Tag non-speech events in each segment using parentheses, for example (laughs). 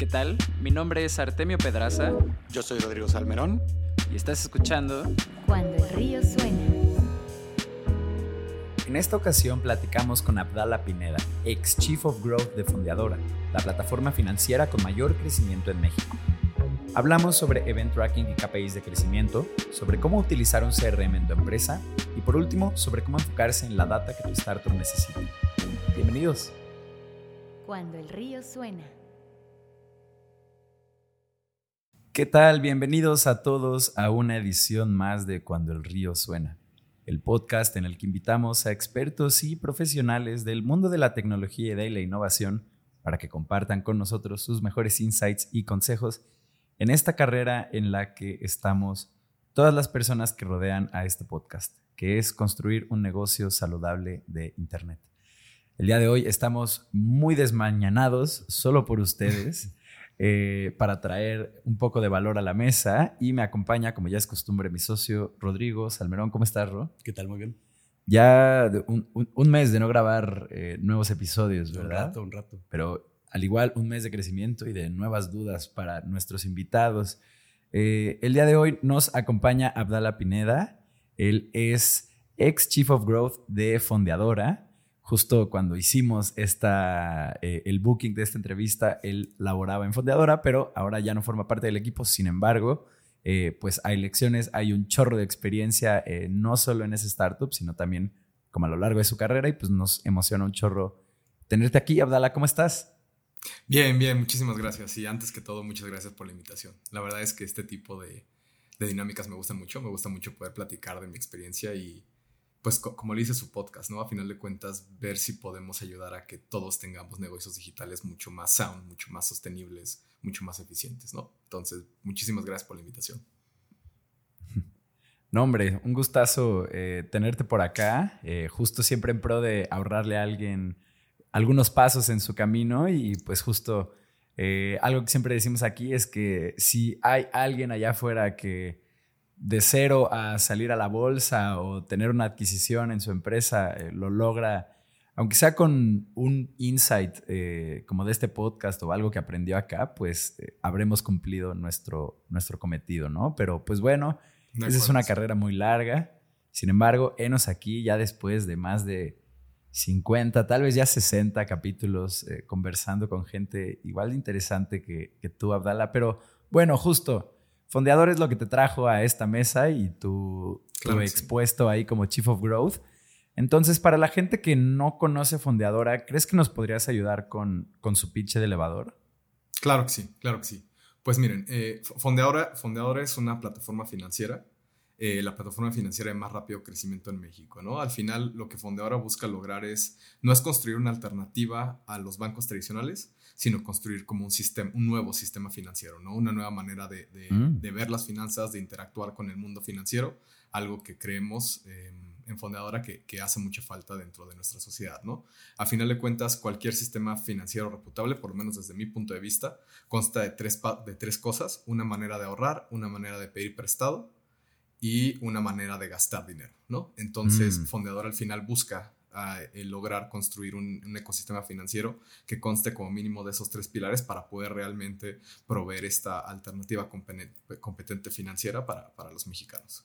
¿Qué tal? Mi nombre es Artemio Pedraza. Yo soy Rodrigo Salmerón. Y estás escuchando Cuando el río suena. En esta ocasión platicamos con Abdala Pineda, ex Chief of Growth de Fondeadora, la plataforma financiera con mayor crecimiento en México. Hablamos sobre event tracking y KPIs de crecimiento, sobre cómo utilizar un CRM en tu empresa y por último sobre cómo enfocarse en la data que tu startup necesita. Bienvenidos. Cuando el río suena. ¿Qué tal? Bienvenidos a todos a una edición más de Cuando el río suena, el podcast en el que invitamos a expertos y profesionales del mundo de la tecnología y de la innovación para que compartan con nosotros sus mejores insights y consejos en esta carrera en la que estamos todas las personas que rodean a este podcast, que es construir un negocio saludable de Internet. El día de hoy estamos muy desmañanados solo por ustedes. (laughs) Eh, para traer un poco de valor a la mesa y me acompaña, como ya es costumbre, mi socio Rodrigo Salmerón. ¿Cómo estás, Ro? ¿Qué tal? Muy bien. Ya un, un, mes de no grabar eh, nuevos episodios, ¿verdad? Un rato, un rato. Pero al igual, un mes de crecimiento y de nuevas dudas para nuestros invitados. Eh, el día de hoy nos acompaña Abdala Pineda. Él es ex Chief of Growth de Fondeadora justo cuando hicimos esta, eh, el booking de esta entrevista, él laboraba en Fondeadora, pero ahora ya no forma parte del equipo. Sin embargo, eh, pues hay lecciones, hay un chorro de experiencia, eh, no solo en ese startup, sino también como a lo largo de su carrera y pues nos emociona un chorro tenerte aquí. Abdala, ¿cómo estás? Bien, bien, muchísimas gracias. Y antes que todo, muchas gracias por la invitación. La verdad es que este tipo de, de dinámicas me gustan mucho, me gusta mucho poder platicar de mi experiencia y pues como le dice su podcast, ¿no? A final de cuentas, ver si podemos ayudar a que todos tengamos negocios digitales mucho más sound, mucho más sostenibles, mucho más eficientes, ¿no? Entonces, muchísimas gracias por la invitación. (laughs) No, hombre, un gustazo eh, tenerte por acá, eh, justo siempre en pro de ahorrarle a alguien algunos pasos en su camino y pues justo eh, algo que siempre decimos aquí es que si hay alguien allá afuera que de cero a salir a la bolsa o tener una adquisición en su empresa eh, lo logra, aunque sea con un insight eh, como de este podcast o algo que aprendió acá, pues eh, habremos cumplido nuestro, nuestro cometido, ¿no? Pero pues bueno, esa es una carrera muy larga. Sin embargo, enos aquí ya después de más de 50, tal vez ya 60 capítulos conversando con gente igual de interesante que, que tú, Abdala. Pero bueno, justo Fondeador es lo que te trajo a esta mesa y tu, expuesto ahí como Chief of Growth. Entonces, para la gente que no conoce Fondeadora, ¿crees que nos podrías ayudar con, con su pitch de elevador? Claro que sí, claro que sí. Pues miren, eh, Fondeadora, Fondeadora es una plataforma financiera, eh, la plataforma financiera de más rápido crecimiento en México, ¿no? Al final, lo que Fondeadora busca lograr es, no es construir una alternativa a los bancos tradicionales, sino construir como un sistema, un nuevo sistema financiero, ¿no? Una nueva manera de, mm. ver las finanzas, de interactuar con el mundo financiero, algo que creemos em, en Fondeadora que, hace mucha falta dentro de nuestra sociedad, ¿no? A final de cuentas, cualquier sistema financiero reputable, por lo menos desde mi punto de vista, consta de tres, de tres cosas, una manera de ahorrar, una manera de pedir prestado y una manera de gastar dinero, ¿no? Entonces, mm. Fondeadora al final busca a lograr construir un, ecosistema financiero que conste como mínimo de esos tres pilares para poder realmente proveer esta alternativa competente financiera para, los mexicanos.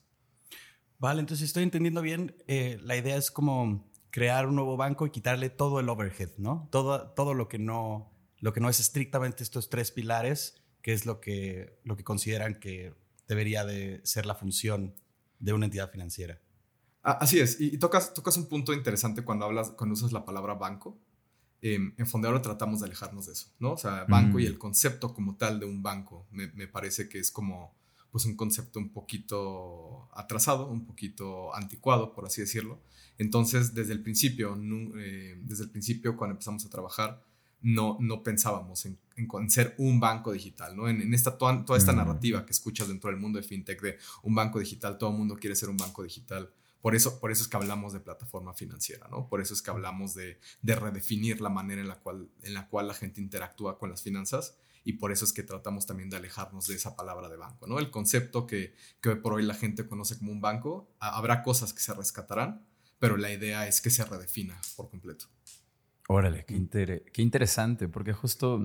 Vale, entonces estoy entendiendo bien, eh, la idea es como crear un nuevo banco y quitarle todo el overhead, ¿no? Todo, todo lo, que no, lo que no es estrictamente estos tres pilares, que es lo que, lo que consideran que debería de ser la función de una entidad financiera. Así es, y, tocas, tocas un punto interesante cuando hablas, cuando usas la palabra banco. Eh, en Fondeador tratamos de alejarnos de eso, ¿no? O sea, banco y mm. el concepto como tal de un banco me, me, parece que es como pues un concepto un poquito atrasado, un poquito anticuado, por así decirlo. Entonces, desde el principio, eh, desde el principio cuando empezamos a trabajar, no, no pensábamos en, en, ser un banco digital, ¿no? En, en esta, toda, toda esta mm. narrativa que escuchas dentro del mundo de fintech de un banco digital, todo el mundo quiere ser un banco digital. Por eso, por eso es que hablamos de plataforma financiera, ¿no? Por eso es que hablamos de, redefinir la manera en la, cual, en la cual la gente interactúa con las finanzas y por eso es que tratamos también de alejarnos de esa palabra de banco, ¿no? El concepto que, que hoy por hoy la gente conoce como un banco, habrá cosas que se rescatarán, pero la idea es que se redefina por completo. Órale, qué, qué interesante, porque justo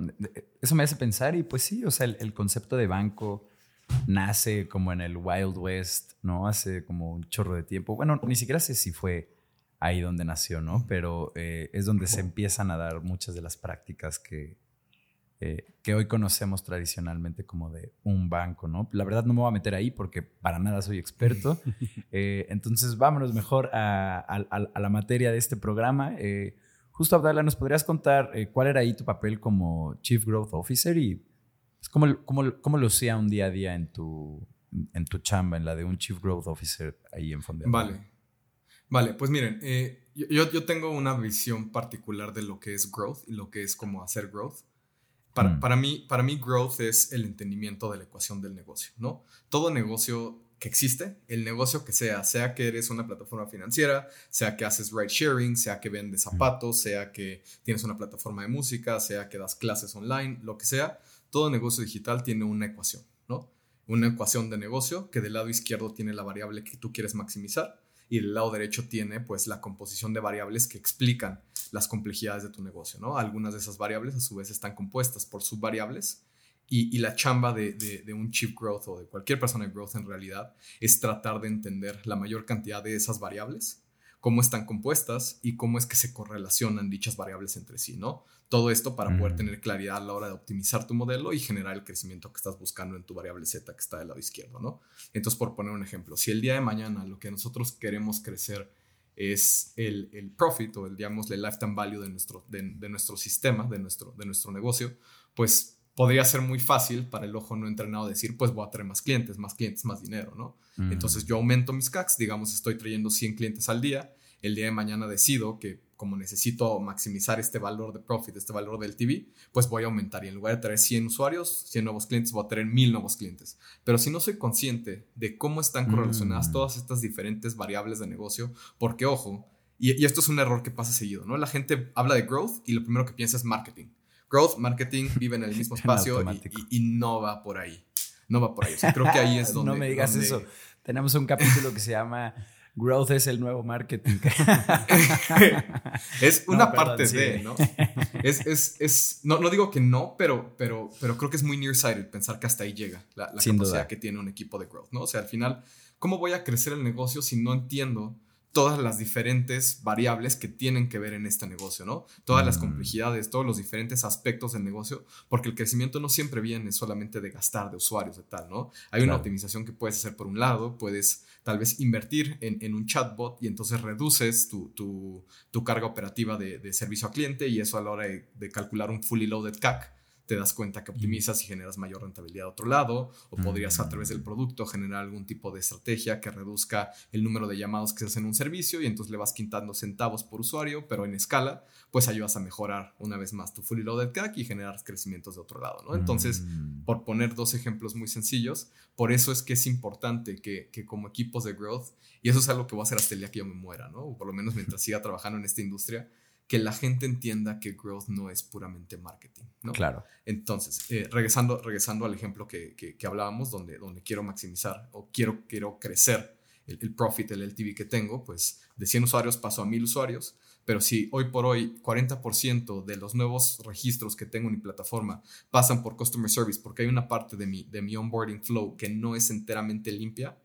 eso me hace pensar y pues sí, o sea, el, concepto de banco nace como en el Wild West, ¿no? Hace como un chorro de tiempo. Bueno, ni siquiera sé si fue ahí donde nació, ¿no? Pero eh, es donde se empiezan a dar muchas de las prácticas que, eh, que hoy conocemos tradicionalmente como de un banco, ¿no? La verdad no me voy a meter ahí porque para nada soy experto. (laughs) Eh, entonces vámonos mejor a, la materia de este programa. Eh, justo Abdala, ¿nos podrías contar cuál era ahí tu papel como Chief Growth Officer y cómo, cómo, cómo, lo hacía un día a día en tu, en tu chamba, en la de un Chief Growth Officer ahí en Fondeador? Vale. Vale, pues miren, yo, yo tengo una visión particular de lo que es growth y lo que es como hacer growth. Mm. Para, mí, para mí, growth es el entendimiento de la ecuación del negocio, ¿no? Todo negocio que existe, el negocio que sea, sea que eres una plataforma financiera, sea que haces ride sharing, sea que vendes mm. zapatos, sea que tienes una plataforma de música, sea que das clases online, lo que sea, todo negocio digital tiene una ecuación, ¿no? Una ecuación de negocio que del lado izquierdo tiene la variable que tú quieres maximizar y del lado derecho tiene pues la composición de variables que explican las complejidades de tu negocio, ¿no? Algunas de esas variables a su vez están compuestas por subvariables y, la chamba de, un chief growth o de cualquier persona de growth en realidad es tratar de entender la mayor cantidad de esas variables cómo están compuestas y cómo es que se correlacionan dichas variables entre sí, ¿no? Todo esto para poder mm. tener claridad a la hora de optimizar tu modelo y generar el crecimiento que estás buscando en tu variable Z que está del lado izquierdo, ¿no? Entonces, por poner un ejemplo, si el día de mañana lo que nosotros queremos crecer es el, el profit o el, digamos, el lifetime value de nuestro, de, nuestro sistema, de nuestro, de nuestro negocio, pues podría ser muy fácil para el ojo no entrenado decir, pues voy a traer más clientes, más clientes, más dinero, ¿no? Mm. Entonces yo aumento mis CACs, digamos, estoy trayendo 100 clientes al día, el día de mañana decido que como necesito maximizar este valor de profit, este valor del TV, pues voy a aumentar y en lugar de traer 100 usuarios, 100 nuevos clientes, voy a traer 1000 nuevos clientes. Pero si no soy consciente de cómo están correlacionadas mm. todas estas diferentes variables de negocio, porque ojo, y, y, esto es un error que pasa seguido, ¿no? La gente habla de growth y lo primero que piensa es marketing growth, marketing viven en el (laughs) mismo espacio y, no va por ahí. No va por ahí. creo que ahí es (laughs) donde. no me digas eso. Tenemos un capítulo que se llama Growth es el nuevo marketing. (laughs) es una parte de, ¿no? Es, es, es, no, no digo que no, pero, pero, pero creo que es muy nearsighted pensar que hasta ahí llega la, la capacidad que tiene un equipo de growth, ¿no? O sea, al final, ¿cómo voy a crecer el negocio si no entiendo todas las diferentes variables que tienen que ver en este negocio, ¿no? Todas las mm. complejidades, todos los diferentes aspectos del negocio, porque el crecimiento no siempre viene solamente de gastar de usuarios de tal, ¿no? Hay una optimización que puedes hacer por un lado, puedes tal vez invertir en, un chatbot y entonces reduces tu, carga operativa de, servicio a cliente y eso a la hora de, de calcular un fully loaded CAC te das cuenta que optimizas y generas mayor rentabilidad a otro lado, o podrías a través del producto generar algún tipo de estrategia que reduzca el número de llamados que se hacen en un servicio y entonces le vas quitando centavos por usuario, pero en escala, pues ayudas a mejorar una vez más tu fully loaded CAC y generar crecimientos de otro lado, ¿no? Entonces, mm. por poner dos ejemplos muy sencillos, por eso es que es importante que, que como equipos de growth, y eso es algo que voy a hacer hasta el día que yo me muera, ¿no? O por lo menos mientras siga trabajando en esta industria, que la gente entienda que growth no es puramente marketing, ¿no? Claro. Entonces, eh, regresando, regresando al ejemplo que, que, hablábamos, donde, donde quiero maximizar o quiero, quiero crecer el, el, profit, el LTV que tengo, pues de 100 usuarios paso a 1000 usuarios, pero si hoy por hoy 40% de los nuevos registros que tengo en mi plataforma pasan por Customer Service porque hay una parte de mi, de mi onboarding flow que no es enteramente limpia,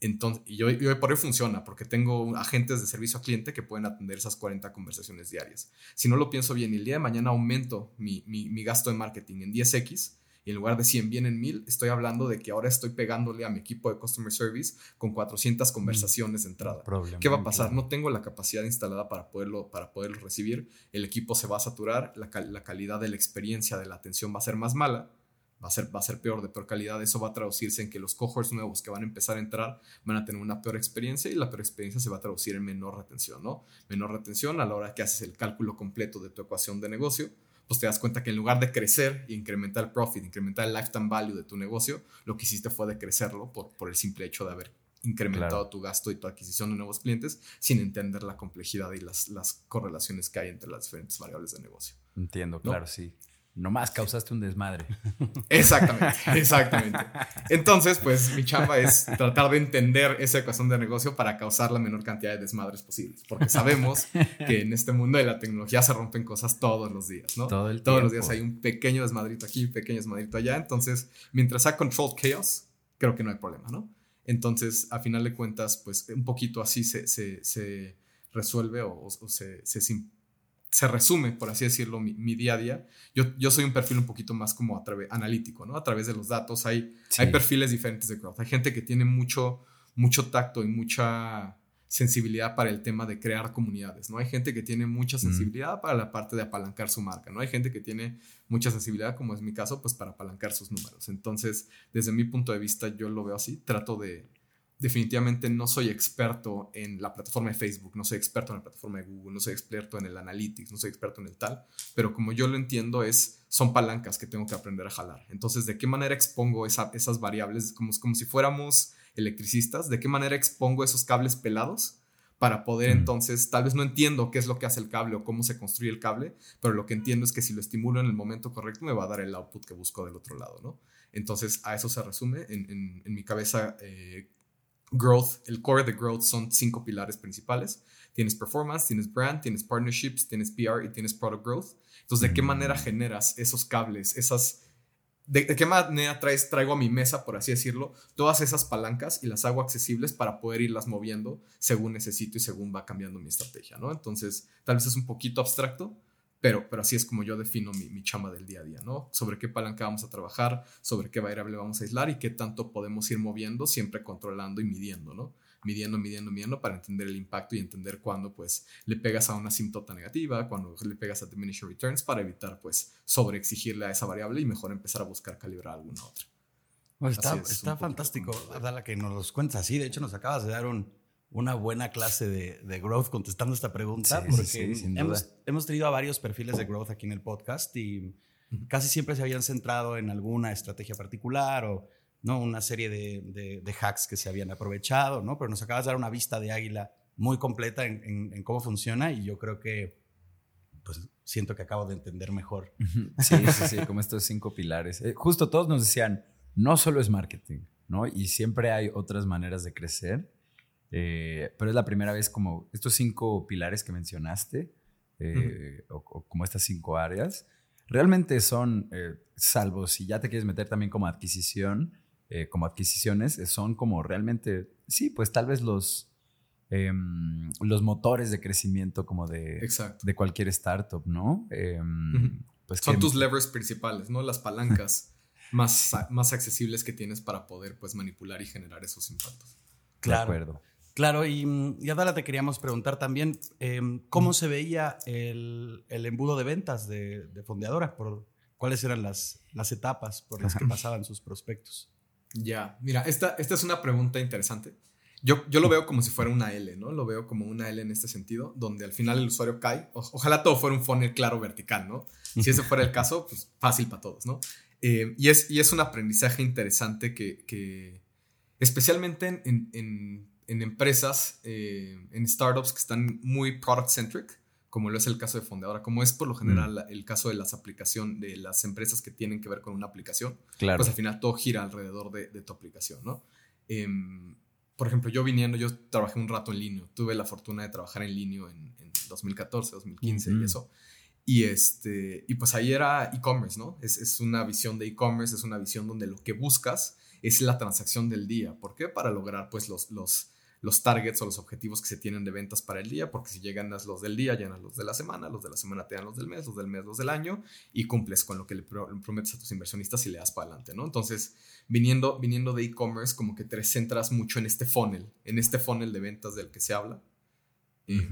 entonces, y hoy, por hoy funciona porque tengo agentes de servicio al cliente que pueden atender esas 40 conversaciones diarias. Si no lo pienso bien, el día de mañana aumento mi, mi, gasto de marketing en 10x y en lugar de 100 vienen 1000, estoy hablando de que ahora estoy pegándole a mi equipo de customer service con 400 mm. conversaciones de entrada. ¿Qué va a pasar? No tengo la capacidad instalada para poderlo, para poderlo recibir. El equipo se va a saturar, la, la calidad de la experiencia de la atención va a ser más mala va a, ser, va a ser peor, de peor calidad. Eso va a traducirse en que los cohorts nuevos que van a empezar a entrar van a tener una peor experiencia y la peor experiencia se va a traducir en menor retención, ¿no? Menor retención a la hora que haces el cálculo completo de tu ecuación de negocio, pues te das cuenta que en lugar de crecer y incrementar el profit, incrementar el lifetime value de tu negocio, lo que hiciste fue decrecerlo por, por el simple hecho de haber incrementado tu gasto y tu adquisición de nuevos clientes sin entender la complejidad y las, las correlaciones que hay entre las diferentes variables de negocio. Entiendo, claro, sí. Nomás causaste un desmadre. (laughs) Exactamente, exactamente. Entonces, pues mi chamba es tratar de entender esa ecuación de negocio para causar la menor cantidad de desmadres posibles, porque sabemos que en este mundo de la tecnología se rompen cosas todos los días, ¿no? Todo el todos los días hay un pequeño desmadrito aquí, un pequeño desmadrito allá, entonces, mientras sea controlled chaos, creo que no hay problema, ¿no? Entonces, a final de cuentas, pues un poquito así se, se, se resuelve o, o se, se, se resume, por así decirlo, mi, mi día a día. Yo, yo soy un perfil un poquito más como a través, analítico, ¿no? A través de los datos. Hay, Sí. hay perfiles diferentes de growth. Hay gente que tiene mucho, mucho tacto y mucha sensibilidad para el tema de crear comunidades, ¿no? Hay gente que tiene mucha sensibilidad para la parte de apalancar su marca, ¿no? Hay gente que tiene mucha sensibilidad, como es mi caso, pues para apalancar sus números. Entonces, desde mi punto de vista, yo lo veo así. Trato de, definitivamente no soy experto en la plataforma de Facebook, no soy experto en la plataforma de Google, no soy experto en el Analytics, no soy experto en el tal, pero como yo lo entiendo es, son palancas que tengo que aprender a jalar. Entonces, ¿de qué manera expongo esa- esas variables? Como, como si fuéramos electricistas, ¿de qué manera expongo esos cables pelados? Para poder entonces, tal vez no entiendo qué es lo que hace el cable o cómo se construye el cable, pero lo que entiendo es que si lo estimulo en el momento correcto me va a dar el output que busco del otro lado, ¿no? Entonces, a eso se resume. En, en- en mi cabeza, eh, growth, el core de growth son cinco pilares principales. Tienes performance, tienes brand, tienes partnerships, tienes PR y tienes product growth. Entonces, ¿de qué Mm. manera generas esos cables, esas... De, de qué manera traes, traigo a mi mesa, por así decirlo, todas esas palancas y las hago accesibles para poder irlas moviendo según necesito y según va cambiando mi estrategia, ¿no? Entonces, tal vez es un poquito abstracto, pero, pero así es como yo defino mi, mi chamba del día a día, ¿no? Sobre qué palanca vamos a trabajar, sobre qué variable vamos a aislar y qué tanto podemos ir moviendo, siempre controlando y midiendo, ¿no? Midiendo, midiendo, midiendo para entender el impacto y entender cuándo, pues, le pegas a una asíntota negativa, cuando le pegas a diminishing returns para evitar, pues, sobreexigirle a esa variable y mejor empezar a buscar calibrar alguna otra. Pues está es, está fantástico, Abdala, que nos los cuentas así. De hecho, nos acabas de dar un- una buena clase de, de growth contestando esta pregunta, Sí, sí, porque sí, sin hemos, hemos tenido a varios perfiles de growth aquí en el podcast y casi siempre se habían centrado en alguna estrategia particular o ¿no? una serie de, de- de hacks que se habían aprovechado, ¿no? pero nos acabas de dar una vista de águila muy completa en, en- en cómo funciona y yo creo que pues siento que acabo de entender mejor. (laughs) Sí, sí, sí, como estos cinco pilares. Eh, justo todos nos decían, no solo es marketing, ¿no? Y siempre hay otras maneras de crecer, eh, pero es la primera vez como estos cinco pilares que mencionaste, eh, o, o como estas cinco áreas, realmente son, eh, salvo si ya te quieres meter también como adquisición, eh, como adquisiciones, son como realmente, sí, pues tal vez los, em, los motores de crecimiento como de, Exacto. de cualquier startup, ¿no? Em, pues Son que- tus levers principales, ¿no? Las palancas (laughs) más, más accesibles que tienes para poder, pues, manipular y generar esos impactos. De acuerdo. Claro, y, mm, y Adala, te queríamos preguntar también em, cómo se veía el, el embudo de ventas de, de Fondeadora, por cuáles eran las, las etapas por las que pasaban sus prospectos. Ya, mira, esta, esta es una pregunta interesante. Yo, yo lo veo como si fuera una L, ¿no? Lo veo como una L en este sentido, donde al final el usuario cae. O- ojalá todo fuera un funnel claro vertical, ¿no? Si ese fuera el caso, pues fácil para todos, ¿no? Eh, y, es, y es un aprendizaje interesante que, que especialmente en, en- en- empresas, eh, en startups que están muy product-centric, como lo es el caso de Fondeadora, como es por lo general la- el caso de las aplicaciones, de las empresas que tienen que ver con una aplicación Claro. pues al final todo gira alrededor de, de tu aplicación, ¿no? Em, por ejemplo, yo viniendo, yo trabajé un rato en línea, tuve la fortuna de trabajar en línea en, en 2014, 2015 Ujú. y eso. Y, este, y pues ahí era e-commerce, ¿no? Es, es una visión de e-commerce, es una visión donde lo que buscas es la transacción del día. ¿Por qué? Para lograr pues los, los, los targets o los objetivos que se tienen de ventas para el día, porque si llegan los del día, llegan los de la semana, los de la semana te dan los del mes, los del mes los del año, y cumples con lo que le pro- prometes a tus inversionistas y le das para adelante, ¿no? Entonces, viniendo, viniendo de e-commerce, como que te centras mucho en este funnel, en este funnel de ventas del que se habla. Eh.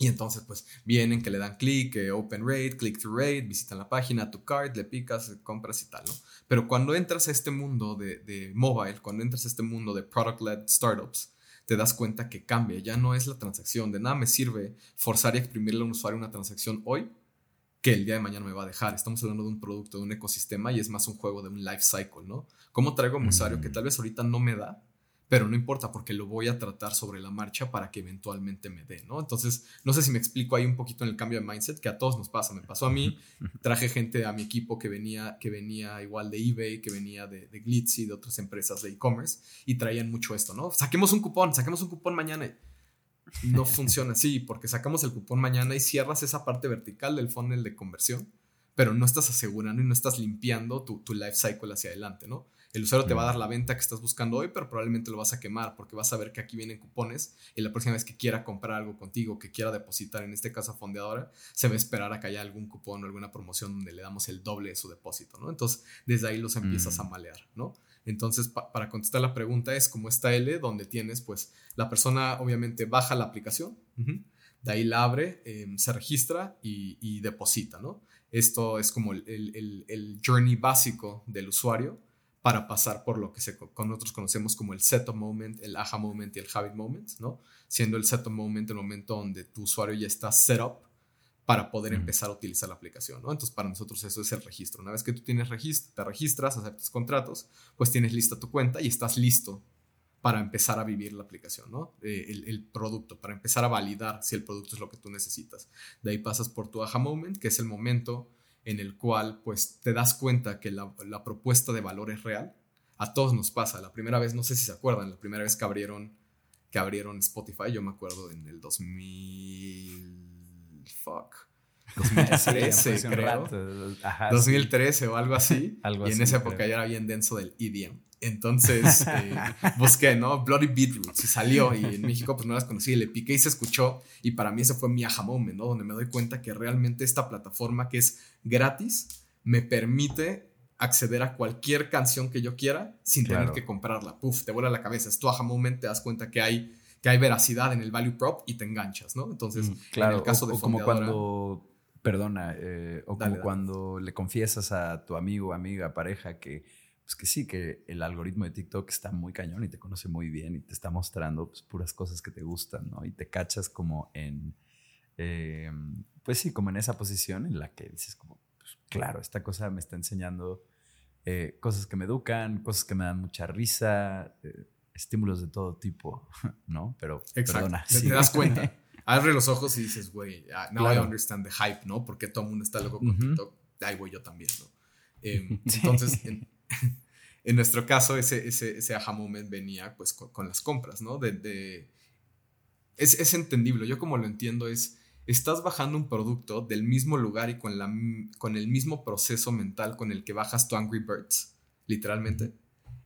Y entonces, pues, vienen que le dan clic, eh, open rate, click through rate, visitan la página, tu cart, le picas, eh, compras y tal, ¿no? Pero cuando entras a este mundo de, de mobile, cuando entras a este mundo de product-led startups, te das cuenta que cambia. Ya no es la transacción. De nada me sirve forzar y exprimirle a un usuario una transacción hoy que el día de mañana me va a dejar. Estamos hablando de un producto, de un ecosistema y es más un juego de un life cycle, ¿no? ¿Cómo traigo a un usuario que tal vez ahorita no me da, pero no importa porque lo voy a tratar sobre la marcha para que eventualmente me dé, ¿no? Entonces, no sé si me explico ahí un poquito en el cambio de mindset que a todos nos pasa. Me pasó a mí, (laughs) traje gente a mi equipo que venía, que venía igual de eBay, que venía de, de Glitzy, de otras empresas de e-commerce y traían mucho esto, ¿no? Saquemos un cupón, saquemos un cupón mañana. No funciona así porque sacamos el cupón mañana y cierras esa parte vertical del funnel de conversión, pero no estás asegurando y no estás limpiando tu, tu life cycle hacia adelante, ¿no? El usuario te va a dar la venta que estás buscando hoy, pero probablemente lo vas a quemar porque vas a ver que aquí vienen cupones y la próxima vez que quiera comprar algo contigo, que quiera depositar, en este caso a fondeadora, se va a esperar a que haya algún cupón o alguna promoción donde le damos el doble de su depósito, ¿no? Entonces, desde ahí los empiezas a mm. malear, ¿no? Entonces, para contestar la pregunta es como esta L, donde tienes, pues, la persona obviamente baja la aplicación, de ahí la abre, em, se registra y, deposita, ¿no? Esto es como el, el journey básico del usuario para pasar por lo que se, con nosotros conocemos como el setup moment, el aha moment y el habit moment, ¿no? Siendo el setup moment el momento donde tu usuario ya está set up para poder empezar a utilizar la aplicación, ¿no? Entonces, para nosotros eso es el registro. Una vez que tú tienes registro, te registras, aceptas contratos, pues tienes lista tu cuenta y estás listo para empezar a vivir la aplicación, ¿no? Eh, el, el, producto, para empezar a validar si el producto es lo que tú necesitas. De ahí pasas por tu aha moment, que es el momento en el cual pues te das cuenta que la, propuesta de valor es real. A todos nos pasa. La primera vez, no sé si se acuerdan, la primera vez que abrieron, que abrieron Spotify, yo me acuerdo en el 2000... Fuck. (laughs) 2013, creo. 2013 o algo así. (laughs) y en esa época ya era bien denso del EDM. Entonces eh, (laughs) busqué, ¿no? Bloody Beetroots y salió y en México pues no las conocí, le piqué y se escuchó y para mí ese fue mi aha moment, ¿no? Donde me doy cuenta que realmente esta plataforma que es gratis me permite acceder a cualquier canción que yo quiera sin tener que comprarla. Puf, te vuela la cabeza, es tu aha moment, te das cuenta que hay, que hay veracidad en el value prop y te enganchas, ¿no? Entonces, claro, en el caso de como cuando, perdona, eh, o como cuando le confiesas a tu amigo, amiga, pareja que pues que sí, que el algoritmo de TikTok está muy cañón y te conoce muy bien y te está mostrando pues, puras cosas que te gustan, ¿no? Y te cachas como en, em, pues sí, como en esa posición en la que dices como, pues, claro, esta cosa me está enseñando eh, cosas que me educan, cosas que me dan mucha risa, eh, estímulos de todo tipo, (laughs) ¿no? Pero, perdona. Te, das cuenta. (laughs) Abre los ojos y dices, güey, ah, now I understand the hype, ¿no? Porque todo el mundo está loco con TikTok. Ay, güey, yo también, ¿no? Em, entonces, en (laughs) nuestro caso, ese, ese, ese aha moment venía pues con, las compras, ¿no? De, es, es, entendible. Yo como lo entiendo es, estás bajando un producto del mismo lugar y con, la, con el mismo proceso mental con el que bajas tu Angry Birds, literalmente.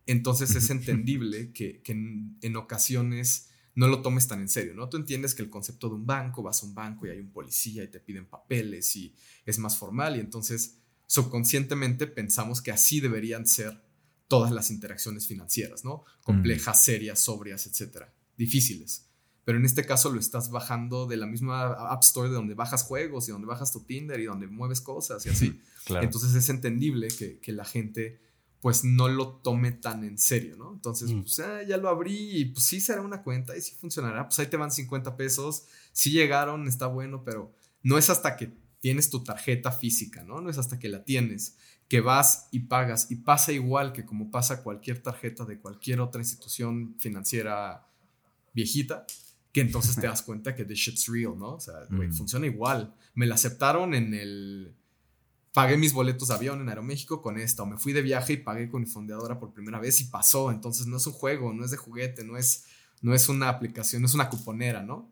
Entonces es entendible (laughs) que, que en, en, ocasiones no lo tomes tan en serio, ¿no? Tú entiendes que el concepto de un banco, vas a un banco y hay un policía y te piden papeles y es más formal y entonces subconscientemente pensamos que así deberían ser todas las interacciones financieras, ¿no? Complejas, mm. serias, sobrias, etcétera, difíciles. Pero en este caso lo estás bajando de la misma App Store de donde bajas juegos y donde bajas tu Tinder y donde mueves cosas y así. (laughs) Entonces es entendible que, que, la gente pues no lo tome tan en serio, ¿no? Entonces, mm. pues ah, ya lo abrí y pues sí será una cuenta y sí funcionará. Pues ahí te van 50 pesos. Sí llegaron, está bueno, pero no es hasta que tienes tu tarjeta física, ¿no? No es hasta que la tienes, que vas y pagas y pasa igual que como pasa cualquier tarjeta de cualquier otra institución financiera viejita, que entonces te (laughs) das cuenta que the shit's real, ¿no? O sea, mm. funciona igual. Me la aceptaron en el... Pagué mis boletos de avión en Aeroméxico con esta, o me fui de viaje y pagué con mi fondeadora por primera vez y pasó. Entonces no es un juego, no es de juguete, no es, no es una aplicación, no es una cuponera, ¿no?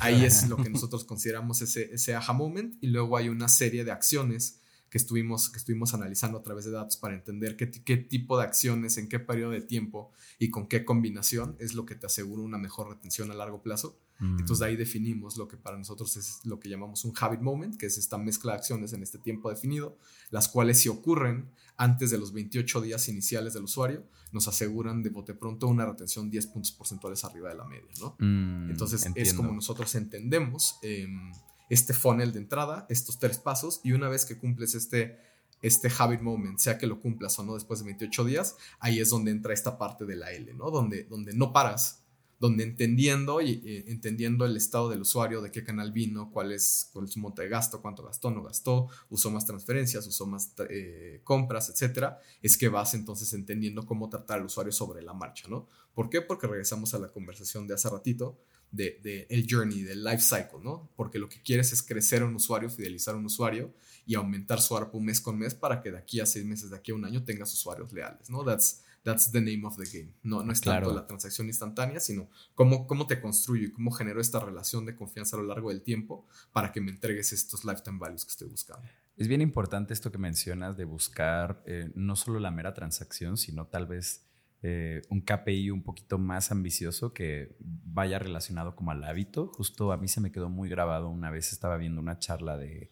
Ahí es (laughs) lo que nosotros consideramos ese, ese aha moment y luego hay una serie de acciones que estuvimos, que estuvimos analizando a través de datos para entender qué, qué tipo de acciones, en qué periodo de tiempo y con qué combinación es lo que te asegura una mejor retención a largo plazo. Mm. Entonces de ahí definimos lo que para nosotros es lo que llamamos un habit moment, que es esta mezcla de acciones en este tiempo definido, las cuales si ocurren antes de los 28 días iniciales del usuario, nos aseguran de bote pronto una retención 10 puntos porcentuales arriba de la media, ¿no? Mm, Entonces es como nosotros entendemos em, este funnel de entrada, estos tres pasos, y una vez que cumples este, este habit moment, sea que lo cumplas o no después de 28 días, ahí es donde entra esta parte de la L, ¿no? Donde, donde no paras, donde entendiendo y entendiendo el estado del usuario, de qué canal vino, cuál es, cuál es su monte de gasto, cuánto gastó, no gastó, usó más transferencias, usó más eh, compras, etcétera, es que vas entonces entendiendo cómo tratar al usuario sobre la marcha, ¿no? ¿Por qué? Porque regresamos a la conversación de hace ratito de, de, el journey, del life cycle, ¿no? Porque lo que quieres es crecer a un usuario, fidelizar a un usuario y aumentar su ARPU mes con mes para que de aquí a seis meses, de aquí a un año tengas usuarios leales, ¿no? That's, that's the name of the game. No, no es tanto la transacción instantánea, sino cómo, cómo te construyo y cómo genero esta relación de confianza a lo largo del tiempo para que me entregues estos lifetime values que estoy buscando. Es bien importante esto que mencionas de buscar eh, no solo la mera transacción, sino tal vez eh, un KPI un poquito más ambicioso que vaya relacionado como al hábito. Justo a mí se me quedó muy grabado una vez, estaba viendo una charla de...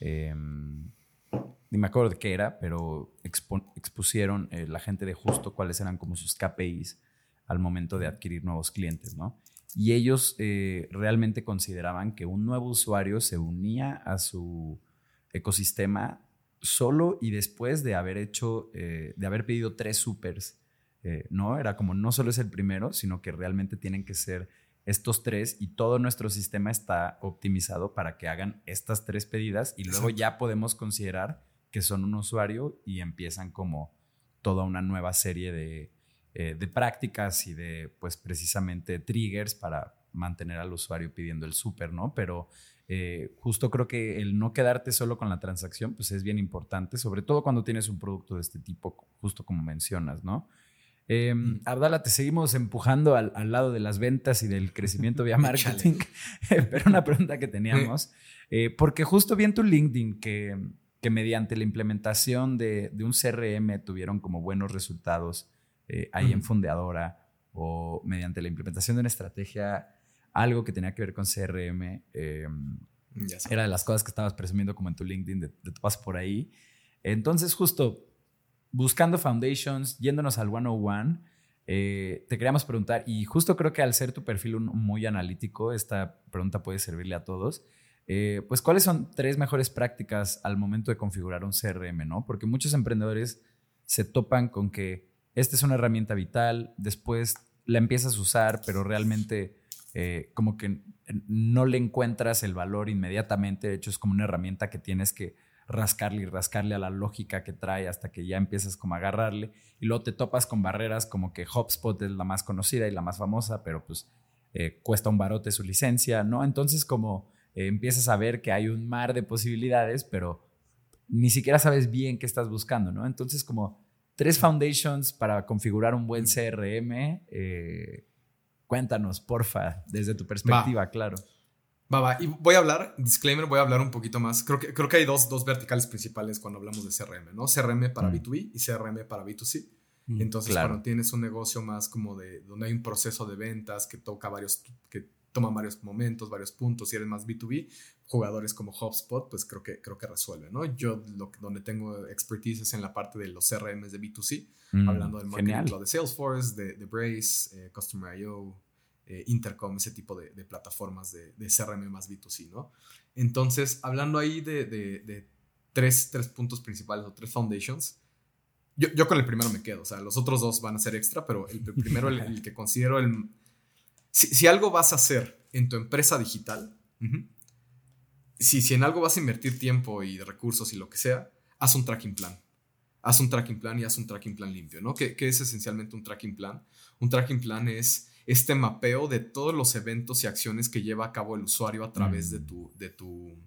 Em, ni me acuerdo de qué era, pero expusieron eh, la gente de justo cuáles eran como sus KPIs al momento de adquirir nuevos clientes, ¿no? Y ellos eh, realmente consideraban que un nuevo usuario se unía a su ecosistema solo y después de haber hecho, de haber pedido tres supers eh, no, era como no solo es el primero, sino que realmente tienen que ser estos tres y todo nuestro sistema está optimizado para que hagan estas tres pedidas y luego ya podemos considerar que son un usuario y empiezan como toda una nueva serie de, eh, prácticas y de, pues precisamente triggers para mantener al usuario pidiendo el súper, ¿no? Pero eh, justo creo que el no quedarte solo con la transacción, pues es bien importante, sobre todo cuando tienes un producto de este tipo, justo como mencionas, ¿no? Eh, Abdala, te seguimos empujando al, lado de las ventas y del crecimiento vía (laughs) marketing, (laughs) pero una pregunta que teníamos, (laughs) eh, porque justo vi en tu LinkedIn que, que mediante la implementación de, de, un CRM tuvieron como buenos resultados eh, ahí en Fundeadora o mediante la implementación de una estrategia, algo que tenía que ver con CRM. Em, era de las cosas que estabas presumiendo como en tu LinkedIn de, de tu paso por ahí. Entonces, justo buscando foundations, yéndonos al 101, eh, te queríamos preguntar, y justo creo que al ser tu perfil muy analítico, esta pregunta puede servirle a todos. Eh, pues, ¿cuáles son tres mejores prácticas al momento de configurar un CRM? ¿no? Porque muchos emprendedores se topan con que esta es una herramienta vital, después la empiezas a usar, pero realmente eh, como que no le encuentras el valor inmediatamente. De hecho, es como una herramienta que tienes que rascarle y rascarle a la lógica que trae hasta que ya empiezas como a agarrarle y luego te topas con barreras como que HubSpot es la más conocida y la más famosa, pero pues eh, cuesta un barote su licencia, ¿no? Entonces como eh, empiezas a ver que hay un mar de posibilidades, pero ni siquiera sabes bien qué estás buscando, ¿no? Entonces como tres foundations para configurar un buen CRM, eh, cuéntanos, porfa, desde tu perspectiva, claro. Va, va. Y voy a hablar, disclaimer, voy a hablar un poquito más. Creo que, creo que hay dos, dos verticales principales cuando hablamos de CRM, ¿no? CRM para B2B mm. y CRM para B2C. Mm, Entonces, cuando tienes un negocio más como de donde hay un proceso de ventas que toca varios, que toma varios momentos, varios puntos, y eres más B2B, jugadores como HubSpot, pues creo que, creo que resuelve, ¿no? Yo lo, donde tengo expertise es en la parte de los CRMs de B2C, mm, hablando del marketing de Salesforce, de, de Brace, eh, Customer IO, eh, Intercom, ese tipo de, plataformas de, CRM más B2C, ¿no? Entonces, hablando ahí de, tres, tres, puntos principales o tres foundations, yo, yo, con el primero me quedo, o sea, los otros dos van a ser extra, pero el, (laughs) primero, el, que considero el... Si, algo vas a hacer en tu empresa digital, si, si en algo vas a invertir tiempo y recursos y lo que sea, haz un tracking plan haz un tracking plan y haz un tracking plan limpio, ¿no? ¿Qué, ¿Qué, es esencialmente un tracking plan? Un tracking plan es este mapeo de todos los eventos y acciones que lleva a cabo el usuario a través de, mm. tu, de, tu,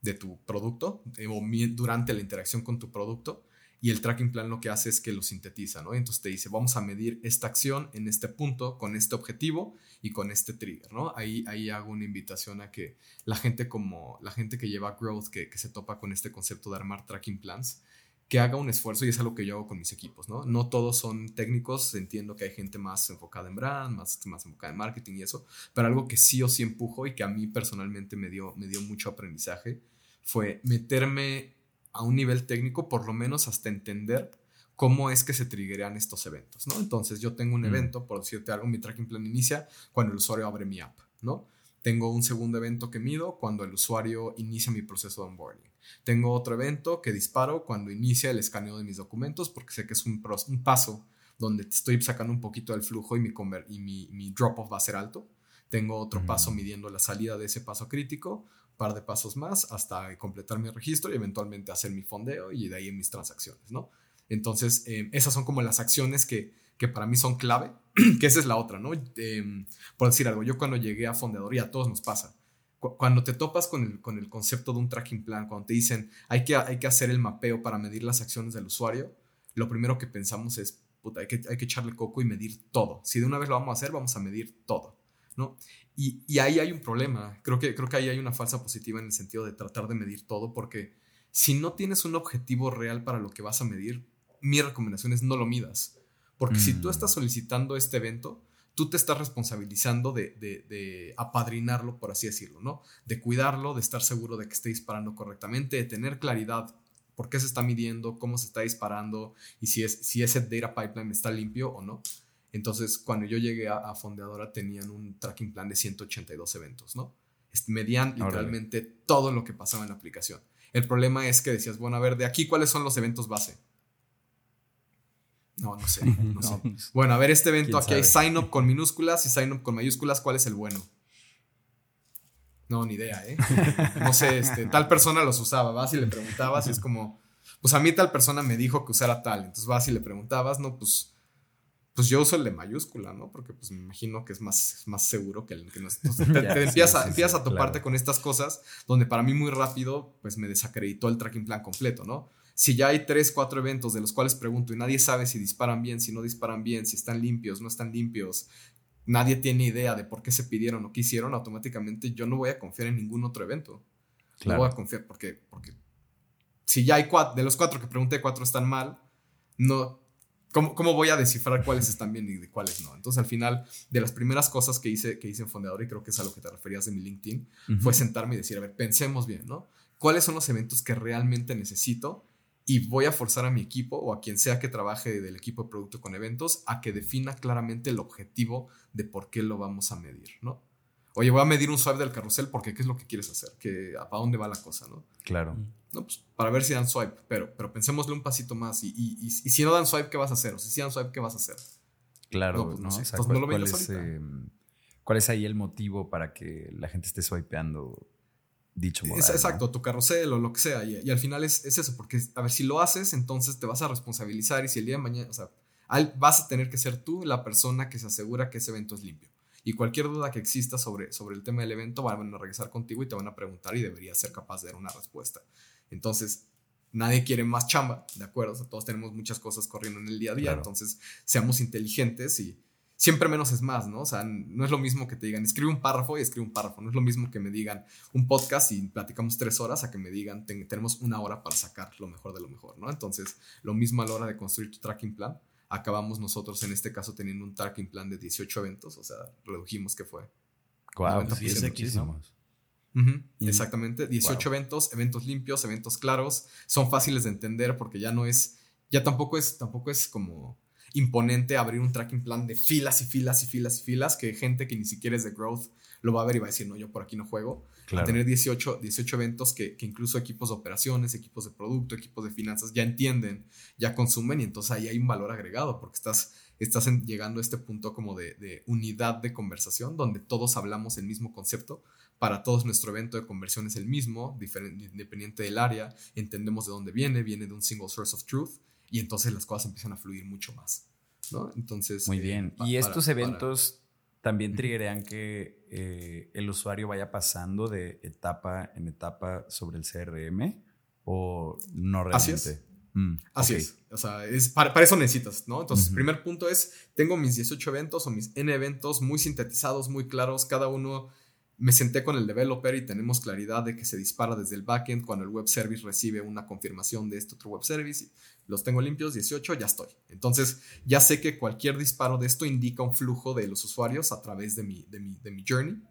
de tu producto eh, o durante la interacción con tu producto. Y el tracking plan lo que hace es que lo sintetiza, ¿no? Entonces te dice, vamos a medir esta acción en este punto, con este objetivo y con este trigger, ¿no? Ahí, ahí hago una invitación a que la gente como la gente que lleva growth, que, que se topa con este concepto de armar tracking plans, que haga un esfuerzo y es algo que yo hago con mis equipos, ¿no? No todos son técnicos, entiendo que hay gente más enfocada en brand, más, más enfocada en marketing y eso, pero algo que sí o sí empujo y que a mí personalmente me dio, me dio mucho aprendizaje fue meterme a un nivel técnico, por lo menos hasta entender cómo es que se triggeran estos eventos, ¿no? Entonces yo tengo un mm. evento, por decirte algo, mi tracking plan inicia cuando el usuario abre mi app, ¿no? Tengo un segundo evento que mido cuando el usuario inicia mi proceso de onboarding. Tengo otro evento que disparo cuando inicia el escaneo de mis documentos porque sé que es un, un paso donde estoy sacando un poquito del flujo y mi, y mi, mi drop-off va a ser alto. Tengo otro paso midiendo la salida de ese paso crítico, par de pasos más hasta completar mi registro y eventualmente hacer mi fondeo y de ahí mis transacciones, ¿no? Entonces, eh, esas son como las acciones que, que, para mí son clave, (clears throat) que esa es la otra, ¿no? Em, por decir algo, yo cuando llegué a Fondeador, y a todos nos pasa, cuando te topas con el, con el concepto de un tracking plan, cuando te dicen hay que, hay que hacer el mapeo para medir las acciones del usuario, lo primero que pensamos es, hay que, hay que echarle coco y medir todo. Si de una vez lo vamos a hacer, vamos a medir todo, ¿no? Y, y, ahí hay un problema. Creo que, creo que ahí hay una falsa positiva en el sentido de tratar de medir todo, porque si no tienes un objetivo real para lo que vas a medir, mi recomendación es no lo midas. Porque si tú mm. estás solicitando este evento, tú te estás responsabilizando de, apadrinarlo, por así decirlo, ¿no? De cuidarlo, de estar seguro de que esté disparando correctamente, de tener claridad por qué se está midiendo, cómo se está disparando y si, es, si ese data pipeline está limpio o no. Entonces, cuando yo llegué a, Fondeadora, tenían un tracking plan de 182 eventos, ¿no? Medían literalmente todo lo que pasaba en la aplicación. El problema es que decías, bueno, a ver, de aquí, ¿cuáles son los eventos base? No, no sé, (laughs) no, sé. Pues, bueno, a ver, este evento aquí hay sign up (laughs) con minúsculas y sign up con mayúsculas. ¿Cuál es el bueno? No, ni idea, ¿eh? No sé, este, tal persona los usaba, vas y le preguntabas y es como, pues a mí tal persona me dijo que usara tal. Entonces vas y le preguntabas, no, pues, pues yo uso el de mayúscula, ¿no? Porque pues me imagino que es más, más seguro que el que no es. Entonces, (laughs) te, empiezas, a, toparte con estas cosas donde para mí muy rápido, pues me desacreditó el tracking plan completo, ¿no? si ya hay tres, cuatro eventos de los cuales pregunto y nadie sabe si disparan bien, si no disparan bien, si están limpios, no están limpios, nadie tiene idea de por qué se pidieron o qué hicieron, automáticamente yo no voy a confiar en ningún otro evento. No voy a confiar porque, porque si ya hay cuatro, de los cuatro que pregunté, cuatro están mal, no, ¿cómo, ¿cómo, voy a descifrar cuáles están bien y cuáles no? Entonces, al final, de las primeras cosas que hice, que hice en Fondeador, y creo que es a lo que te referías de mi LinkedIn, fue sentarme y decir, a ver, pensemos bien, ¿no? ¿Cuáles son los eventos que realmente necesito? y voy a forzar a mi equipo o a quien sea que trabaje del equipo de producto con eventos a que defina claramente el objetivo de por qué lo vamos a medir, ¿no? Oye, voy a medir un swipe del carrusel porque ¿qué es lo que quieres hacer? ¿Que, ¿Para dónde va la cosa, no? Claro. No, pues para ver si dan swipe, pero, pero pensémosle un pasito más y, y, y, si no dan swipe, ¿qué vas a hacer? O si sí dan swipe, ¿qué vas a hacer? Claro, no, pues no, sé. ¿cuál, lo cuál, es, eh, ¿Cuál es ahí el motivo para que la gente esté swipeando dicho exacto, tu carrusel o lo que sea. Y, al final es, eso, porque a ver, si lo haces, entonces te vas a responsabilizar y si el día de mañana, o sea, vas a tener que ser tú la persona que se asegura que ese evento es limpio. Y cualquier duda que exista sobre, sobre el tema del evento van a regresar contigo y te van a preguntar y deberías ser capaz de dar una respuesta. Entonces, nadie quiere más chamba, ¿de acuerdo? O sea, todos tenemos muchas cosas corriendo en el día a día, entonces seamos inteligentes y, siempre menos es más, ¿no? O sea, no es lo mismo que te digan, escribe un párrafo y escribe un párrafo. No es lo mismo que me digan un podcast y platicamos tres horas a que me digan, tenemos una hora para sacar lo mejor de lo mejor, ¿no? Entonces, lo mismo a la hora de construir tu tracking plan. Acabamos nosotros en este caso teniendo un tracking plan de 18 eventos, o sea, redujimos que fue. Wow, Exactamente, 18 eventos, eventos limpios, eventos claros, son fáciles de entender porque ya no es, ya tampoco es, tampoco es como imponente abrir un tracking plan de filas y filas y filas y filas que gente que ni siquiera es de growth lo va a ver y va a decir, no, yo por aquí no juego. tener 18, 18 eventos que, que, incluso equipos de operaciones, equipos de producto, equipos de finanzas ya entienden, ya consumen y entonces ahí hay un valor agregado porque estás, estás llegando a este punto como de, de, unidad de conversación donde todos hablamos el mismo concepto. Para todos nuestro evento de conversión es el mismo, independiente del área, entendemos de dónde viene, viene de un single source of truth y entonces las cosas empiezan a fluir mucho más. ¿no? Entonces. Muy bien. Eh, ¿Y estos eventos también triggerean que eh, el usuario vaya pasando de etapa en etapa sobre el CRM? ¿O no realmente? Así es. Mm, Así es. O sea, es, para, eso necesitas, ¿no? Entonces, el primer punto es, tengo mis 18 eventos o mis N eventos muy sintetizados, muy claros, cada uno me senté con el developer y tenemos claridad de que se dispara desde el backend cuando el web service recibe una confirmación de este otro web service. Los tengo limpios, 18, ya estoy. Entonces, ya sé que cualquier disparo de esto indica un flujo de los usuarios a través de mi, de mi, de mi journey.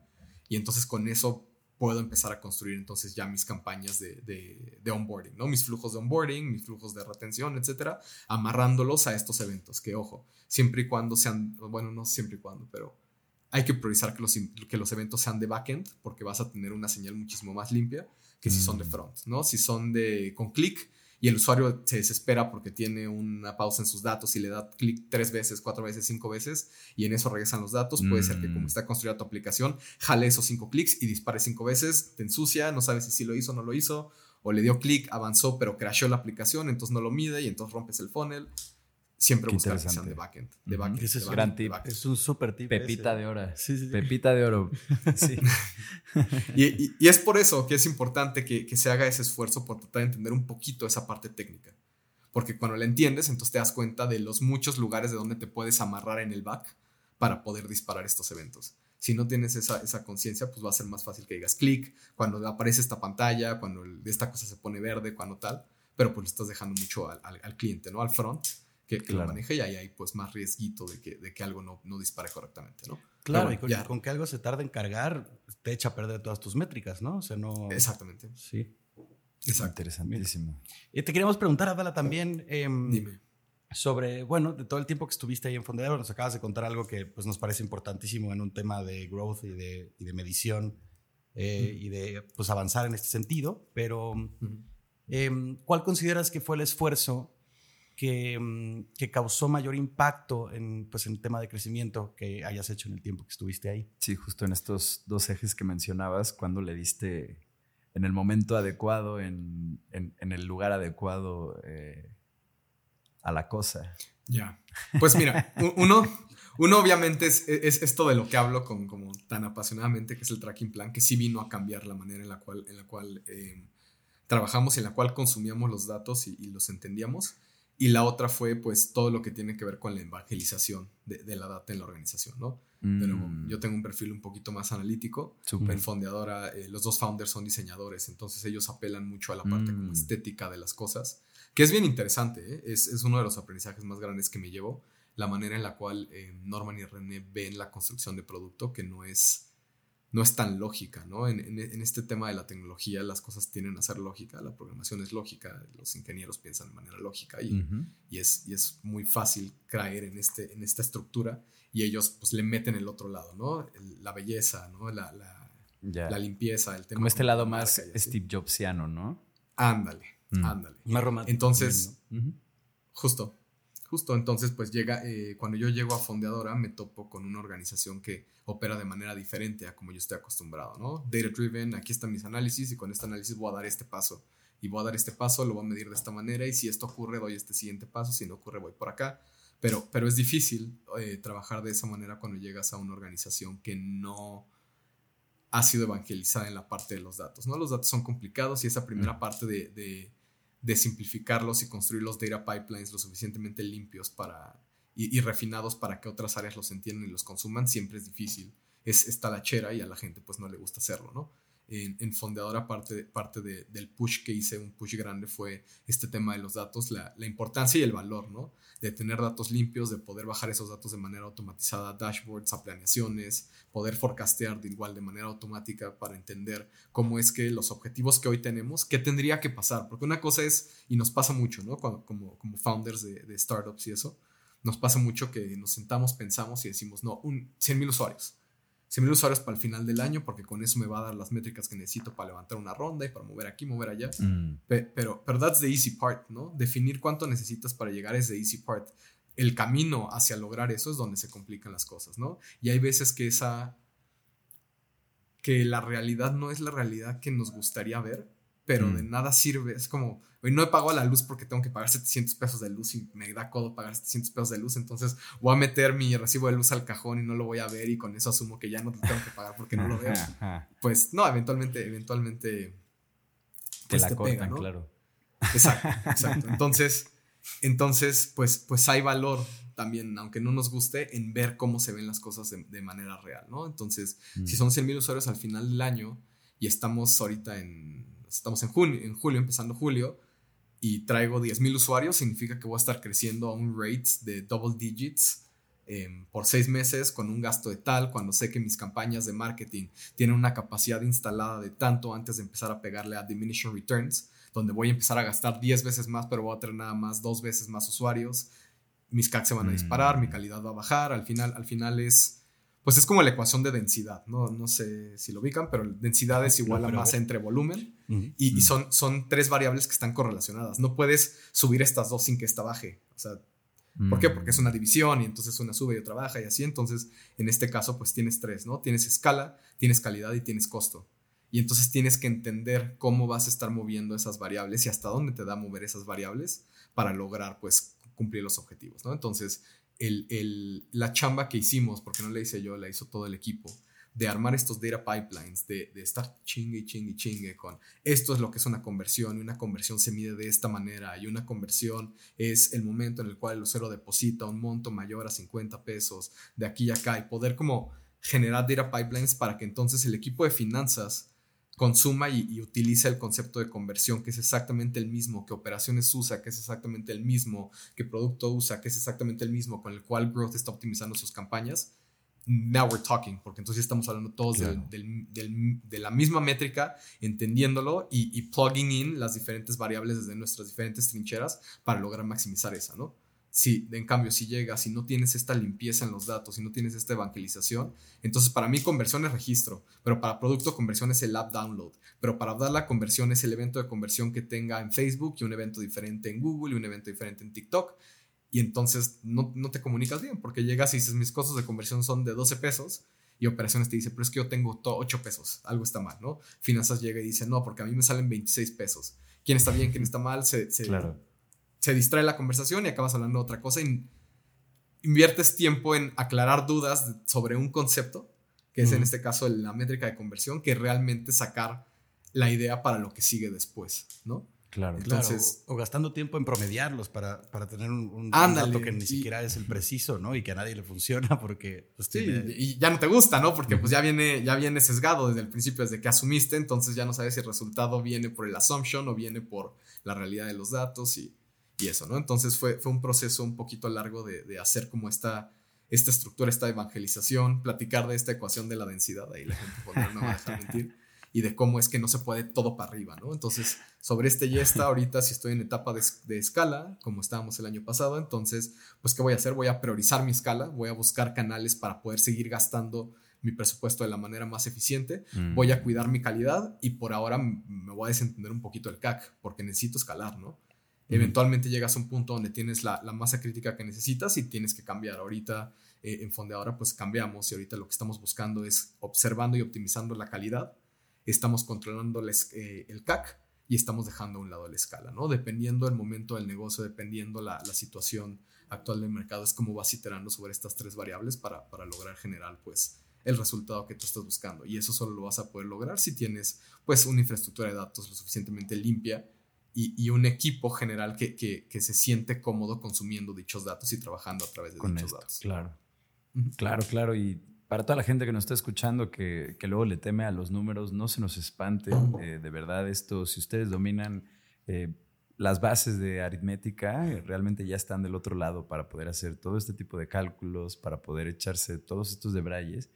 Y entonces con eso puedo empezar a construir entonces ya mis campañas de, de, de, onboarding, ¿no? Mis flujos de onboarding, mis flujos de retención, etcétera, amarrándolos a estos eventos, que ojo, siempre y cuando sean, bueno, no siempre y cuando, pero hay que priorizar que los, que los eventos sean de backend porque vas a tener una señal muchísimo más limpia que si son de mm. front, ¿no? Si son de con click, y el usuario se desespera porque tiene una pausa en sus datos y le da clic tres veces, cuatro veces, cinco veces y en eso regresan los datos. Puede ser que como Mm. está construida tu aplicación, jale esos cinco clics y dispare cinco veces, te ensucia, no sabes si sí lo hizo o no lo hizo, o le dio clic, avanzó, pero crashó la aplicación, entonces no lo mide y entonces rompes el funnel. Siempre Qué buscar que sean interesante. de backend. De backend, Ese es backend, gran tip. Es un súper tip. Pepita ese. de oro. Sí, sí, sí. Pepita de oro. (laughs) Sí. Y, y- y es por eso que es importante que, que se haga ese esfuerzo por tratar de entender un poquito esa parte técnica. Porque cuando la entiendes, entonces te das cuenta de los muchos lugares de donde te puedes amarrar en el back para poder disparar estos eventos. Si no tienes esa, esa conciencia, pues va a ser más fácil que digas clic, cuando aparece esta pantalla, cuando el- esta cosa se pone verde, cuando tal, pero pues le estás dejando mucho al, al- al cliente, ¿no? Al front, que, que lo Claro. maneje y ahí hay pues más riesguito de que, de que algo no, no dispare correctamente, ¿no? Claro, Pero y con, ya. con que algo se tarde en cargar, te echa a perder todas tus métricas, ¿no? O sea, no. Exactamente. Sí. Exacto. Interesantísimo. Y te queríamos preguntar, Adala, también em, Dime. sobre, bueno, de todo el tiempo que estuviste ahí en Fondeador, nos acabas de contar algo que pues, nos parece importantísimo en un tema de growth y de, y de medición eh, y de pues, avanzar en este sentido, pero em, ¿cuál consideras que fue el esfuerzo que, em, que causó mayor impacto en, pues, en el tema de crecimiento que hayas hecho en el tiempo que estuviste ahí? Sí, justo en estos dos ejes que mencionabas, cuando le diste en el momento adecuado, en, en- en el lugar adecuado eh, a la cosa. Ya. Pues mira, uno, uno obviamente es, es esto de lo que hablo con, como tan apasionadamente, que es el tracking plan, que sí vino a cambiar la manera en la cual, en la cual eh, trabajamos, en la cual consumíamos los datos y, y los entendíamos. Y la otra fue pues todo lo que tiene que ver con la evangelización de, de la data en la organización, ¿no? Pero Mm, yo tengo un perfil un poquito más analítico. En Fondeadora, eh, los dos founders son diseñadores, entonces ellos apelan mucho a la parte como Mm. estética de las cosas, que es bien interesante, ¿eh? es, es uno de los aprendizajes más grandes que me llevo, la manera en la cual eh, Norman y René ven la construcción de producto, que no es, no es tan lógica, ¿no? En, en- en este tema de la tecnología las cosas tienen a ser lógica, la programación es lógica, los ingenieros piensan de manera lógica y, es, y es muy fácil caer en, este, en esta estructura y ellos pues le meten el otro lado, ¿no? El- la belleza, ¿no? La, la, Ya. la limpieza, el tema. Como este lado la más. Steve Jobsiano, ¿no? Ándale, Mm. ándale. Más romántico. Entonces, justo, justo, entonces pues llega, eh, cuando yo llego a Fondeadora me topo con una organización que opera de manera diferente a como yo estoy acostumbrado, ¿no? Data driven, aquí están mis análisis y con este análisis voy a dar este paso. Y voy a dar este paso, lo voy a medir de esta manera y si esto ocurre doy este siguiente paso, si no ocurre voy por acá. Pero, pero es difícil eh, trabajar de esa manera cuando llegas a una organización que no ha sido evangelizada en la parte de los datos, ¿no? Los datos son complicados y esa primera Mm. parte de, de- de simplificarlos y construir los data pipelines lo suficientemente limpios para, y, refinados para que otras áreas los entiendan y los consuman siempre es difícil. Es, es talachera y a la gente pues no le gusta hacerlo, ¿no? En, en Fondeadora parte, parte de- del push que hice, un push grande fue este tema de los datos, la, importancia y el valor, ¿no? De tener datos limpios, de poder bajar esos datos de manera automatizada, dashboards, a planeaciones, poder forecastear de igual de manera automática para entender cómo es que los objetivos que hoy tenemos, qué tendría que pasar. Porque una cosa es, y nos pasa mucho, ¿no? Como, como founders de, de startups y eso, nos pasa mucho que nos sentamos, pensamos y decimos, no, un 100 mil usuarios. 100 mil usuarios para el final del año porque con eso me va a dar las métricas que necesito para levantar una ronda y para mover aquí, mover allá. Mm. Pe- Pero, pero that's the easy part, ¿no? Definir cuánto necesitas para llegar es the easy part. El camino hacia lograr eso es donde se complican las cosas, ¿no? Y hay veces que esa. que la realidad no es la realidad que nos gustaría ver, pero Mm. de nada sirve. Es como, hoy no he pagado la luz porque tengo que pagar 700 pesos de luz y me da codo pagar 700 pesos de luz, entonces voy a meter mi recibo de luz al cajón y no lo voy a ver y con eso asumo que ya no te tengo que pagar porque no lo veo. Pues no, eventualmente, eventualmente. Pues, la te cortan, pega, ¿no? claro. Exacto, (laughs) exacto. Entonces, entonces pues, pues hay valor también, aunque no nos guste, en ver cómo se ven las cosas de, de manera real, ¿no? Entonces, Mm. si son 100 mil usuarios al final del año y estamos ahorita en, estamos en junio, en julio, empezando julio, y traigo 10 mil usuarios, significa que voy a estar creciendo a un rate de double digits em, por seis meses con un gasto de tal, cuando sé que mis campañas de marketing tienen una capacidad instalada de tanto antes de empezar a pegarle a diminishing returns, donde voy a empezar a gastar 10 veces más, pero voy a tener nada más dos veces más usuarios, mis CAC se van a Mm. disparar, mi calidad va a bajar, al final, al final es pues es como la ecuación de densidad, ¿no? No sé si lo ubican, pero densidad es igual No, a masa entre volumen y, y son, son tres variables que están correlacionadas. No puedes subir estas dos sin que esta baje. O sea, ¿por qué? Mm. Porque es una división y entonces una sube y otra baja y así. Entonces, en este caso, pues tienes tres, ¿no? Tienes escala, tienes calidad y tienes costo. Y entonces tienes que entender cómo vas a estar moviendo esas variables y hasta dónde te da mover esas variables para lograr, pues, cumplir los objetivos, ¿no? Entonces, el, la chamba que hicimos, porque no la hice yo, la hizo todo el equipo, de armar estos data pipelines, de, estar chingue chingue chingue con esto es lo que es una conversión y una conversión se mide de esta manera y una conversión es el momento en el cual el usuario deposita un monto mayor a 50 pesos de aquí y acá y poder como generar data pipelines para que entonces el equipo de finanzas consuma y, y utilice el concepto de conversión, que es exactamente el mismo que operaciones usa, que es exactamente el mismo que producto usa, que es exactamente el mismo con el cual Growth está optimizando sus campañas. Now we're talking, porque entonces estamos hablando todos del- Claro. del- del- de la misma métrica, entendiéndolo y, y plugging in las diferentes variables desde nuestras diferentes trincheras para lograr maximizar esa, ¿no? Si, en cambio, si llegas, si no tienes esta limpieza en los datos, si no tienes esta evangelización, entonces para mí conversión es registro, pero para producto conversión es el app download, pero para dar la conversión es el evento de conversión que tenga en Facebook y un evento diferente en Google y un evento diferente en TikTok. Y entonces no, no te comunicas bien porque llegas y dices mis costos de conversión son de 12 pesos y operaciones te dice, pero es que yo tengo to- 8 pesos, algo está mal, ¿no? Finanzas llega y dice, no, porque a mí me salen 26 pesos. ¿Quién está bien, quién está mal? Se, se, Claro. Se distrae la conversación y acabas hablando de otra cosa y inviertes tiempo en aclarar dudas sobre un concepto, que es en Ujú. este caso la métrica de conversión, que realmente sacar la idea para lo que sigue después, ¿no? Claro. Claro, Entonces- o, o gastando tiempo en promediarlos para, para tener un, un Ándale, dato que ni y- siquiera es el preciso, ¿no? Y que a nadie le funciona (laughs) porque pues, Sí, tiene- y ya no te gusta, ¿no? Porque pues ya viene, ya viene sesgado desde el principio, desde que asumiste, entonces ya no sabes si el resultado viene por el assumption o viene por la realidad de los datos y, y eso, ¿no? Entonces fue, fue un proceso un poquito largo de, de hacer como esta, esta estructura, esta evangelización, platicar de esta ecuación de la densidad, ahí la gente podrá no va a dejar mentir, y de cómo es que no se puede todo para arriba, ¿no? Entonces, sobre este ya está, ahorita si estoy en etapa de, de escala, como estábamos el año pasado, entonces, pues, ¿qué voy a hacer? Voy a priorizar mi escala, voy a buscar canales para poder seguir gastando mi presupuesto de la manera más eficiente, Mm. voy a cuidar mi calidad y por ahora me voy a desentender un poquito el CAC, porque necesito escalar, ¿no? Eventualmente llegas a un punto donde tienes la, la masa crítica que necesitas y tienes que cambiar. Ahorita eh, en Fondeadora pues cambiamos y ahorita lo que estamos buscando es observando y optimizando la calidad. Estamos controlando eh, el CAC y estamos dejando a un lado la escala, ¿no? Dependiendo del momento del negocio, dependiendo la, la situación actual del mercado, es como vas iterando sobre estas tres variables para, para lograr generar pues el resultado que tú estás buscando. Y eso solo lo vas a poder lograr si tienes pues una infraestructura de datos lo suficientemente limpia y, y un equipo general que, que, que se siente cómodo consumiendo dichos datos y trabajando a través de con dichos esto. datos. Claro. Claro, claro. Y para toda la gente que nos está escuchando, que, que luego le teme a los números, no se nos espante. Eh, de verdad, esto, si ustedes dominan eh, las bases de aritmética, eh, realmente ya están del otro lado para poder hacer todo este tipo de cálculos, para poder echarse todos estos debrayes.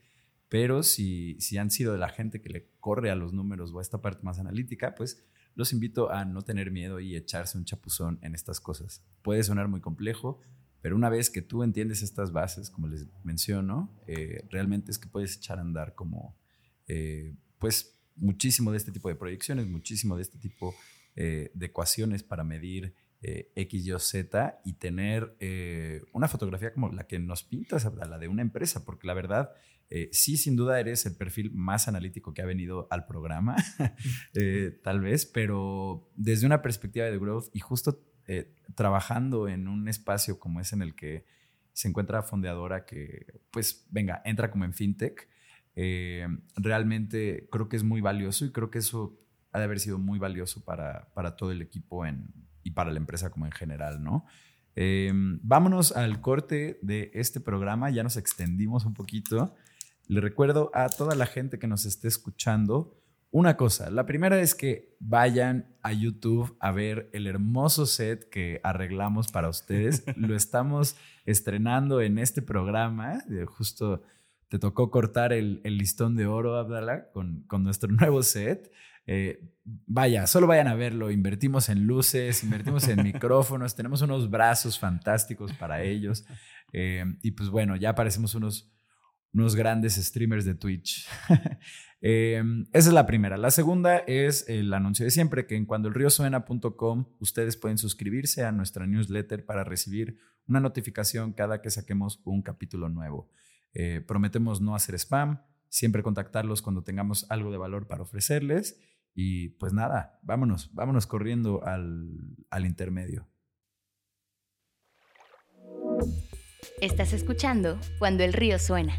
Pero si, si han sido de la gente que le corre a los números o a esta parte más analítica, pues los invito a no tener miedo y echarse un chapuzón en estas cosas. Puede sonar muy complejo, pero una vez que tú entiendes estas bases, como les menciono, eh, realmente es que puedes echar a andar como, eh, pues, muchísimo de este tipo de proyecciones, muchísimo de este tipo eh, de ecuaciones para medir X, Y Z y tener una fotografía como la que nos pintas, la de una empresa, porque la verdad, eh, sí, sin duda eres el perfil más analítico que ha venido al programa, (laughs) eh, tal vez, pero desde una perspectiva de growth y justo eh, trabajando en un espacio como es en el que se encuentra fondeadora que, pues, venga, entra como en fintech, realmente creo que es muy valioso y creo que eso ha de haber sido muy valioso para, para todo el equipo en, y para la empresa como en general, ¿no? Vámonos al corte de este programa, ya nos extendimos un poquito. Le recuerdo a toda la gente que nos esté escuchando una cosa. La primera es que vayan a YouTube a ver el hermoso set que arreglamos para ustedes. (laughs) Lo estamos estrenando en este programa. Eh, Justo te tocó cortar el, el listón de oro, Abdala, con, con nuestro (laughs) nuevo set. Eh, vaya, solo vayan a verlo. Invertimos en luces, invertimos en (laughs) micrófonos, tenemos unos brazos fantásticos para ellos. Eh, y pues bueno, ya parecemos unos, unos grandes streamers de Twitch. (laughs) Em, esa es la primera. La segunda es el anuncio de siempre, que en cuandoelriosuena.com ustedes pueden suscribirse a nuestra newsletter para recibir una notificación cada que saquemos un capítulo nuevo. Eh, prometemos no hacer spam, siempre contactarlos cuando tengamos algo de valor para ofrecerles. Y pues nada, vámonos, vámonos corriendo al, al intermedio. Estás escuchando Cuando el río suena,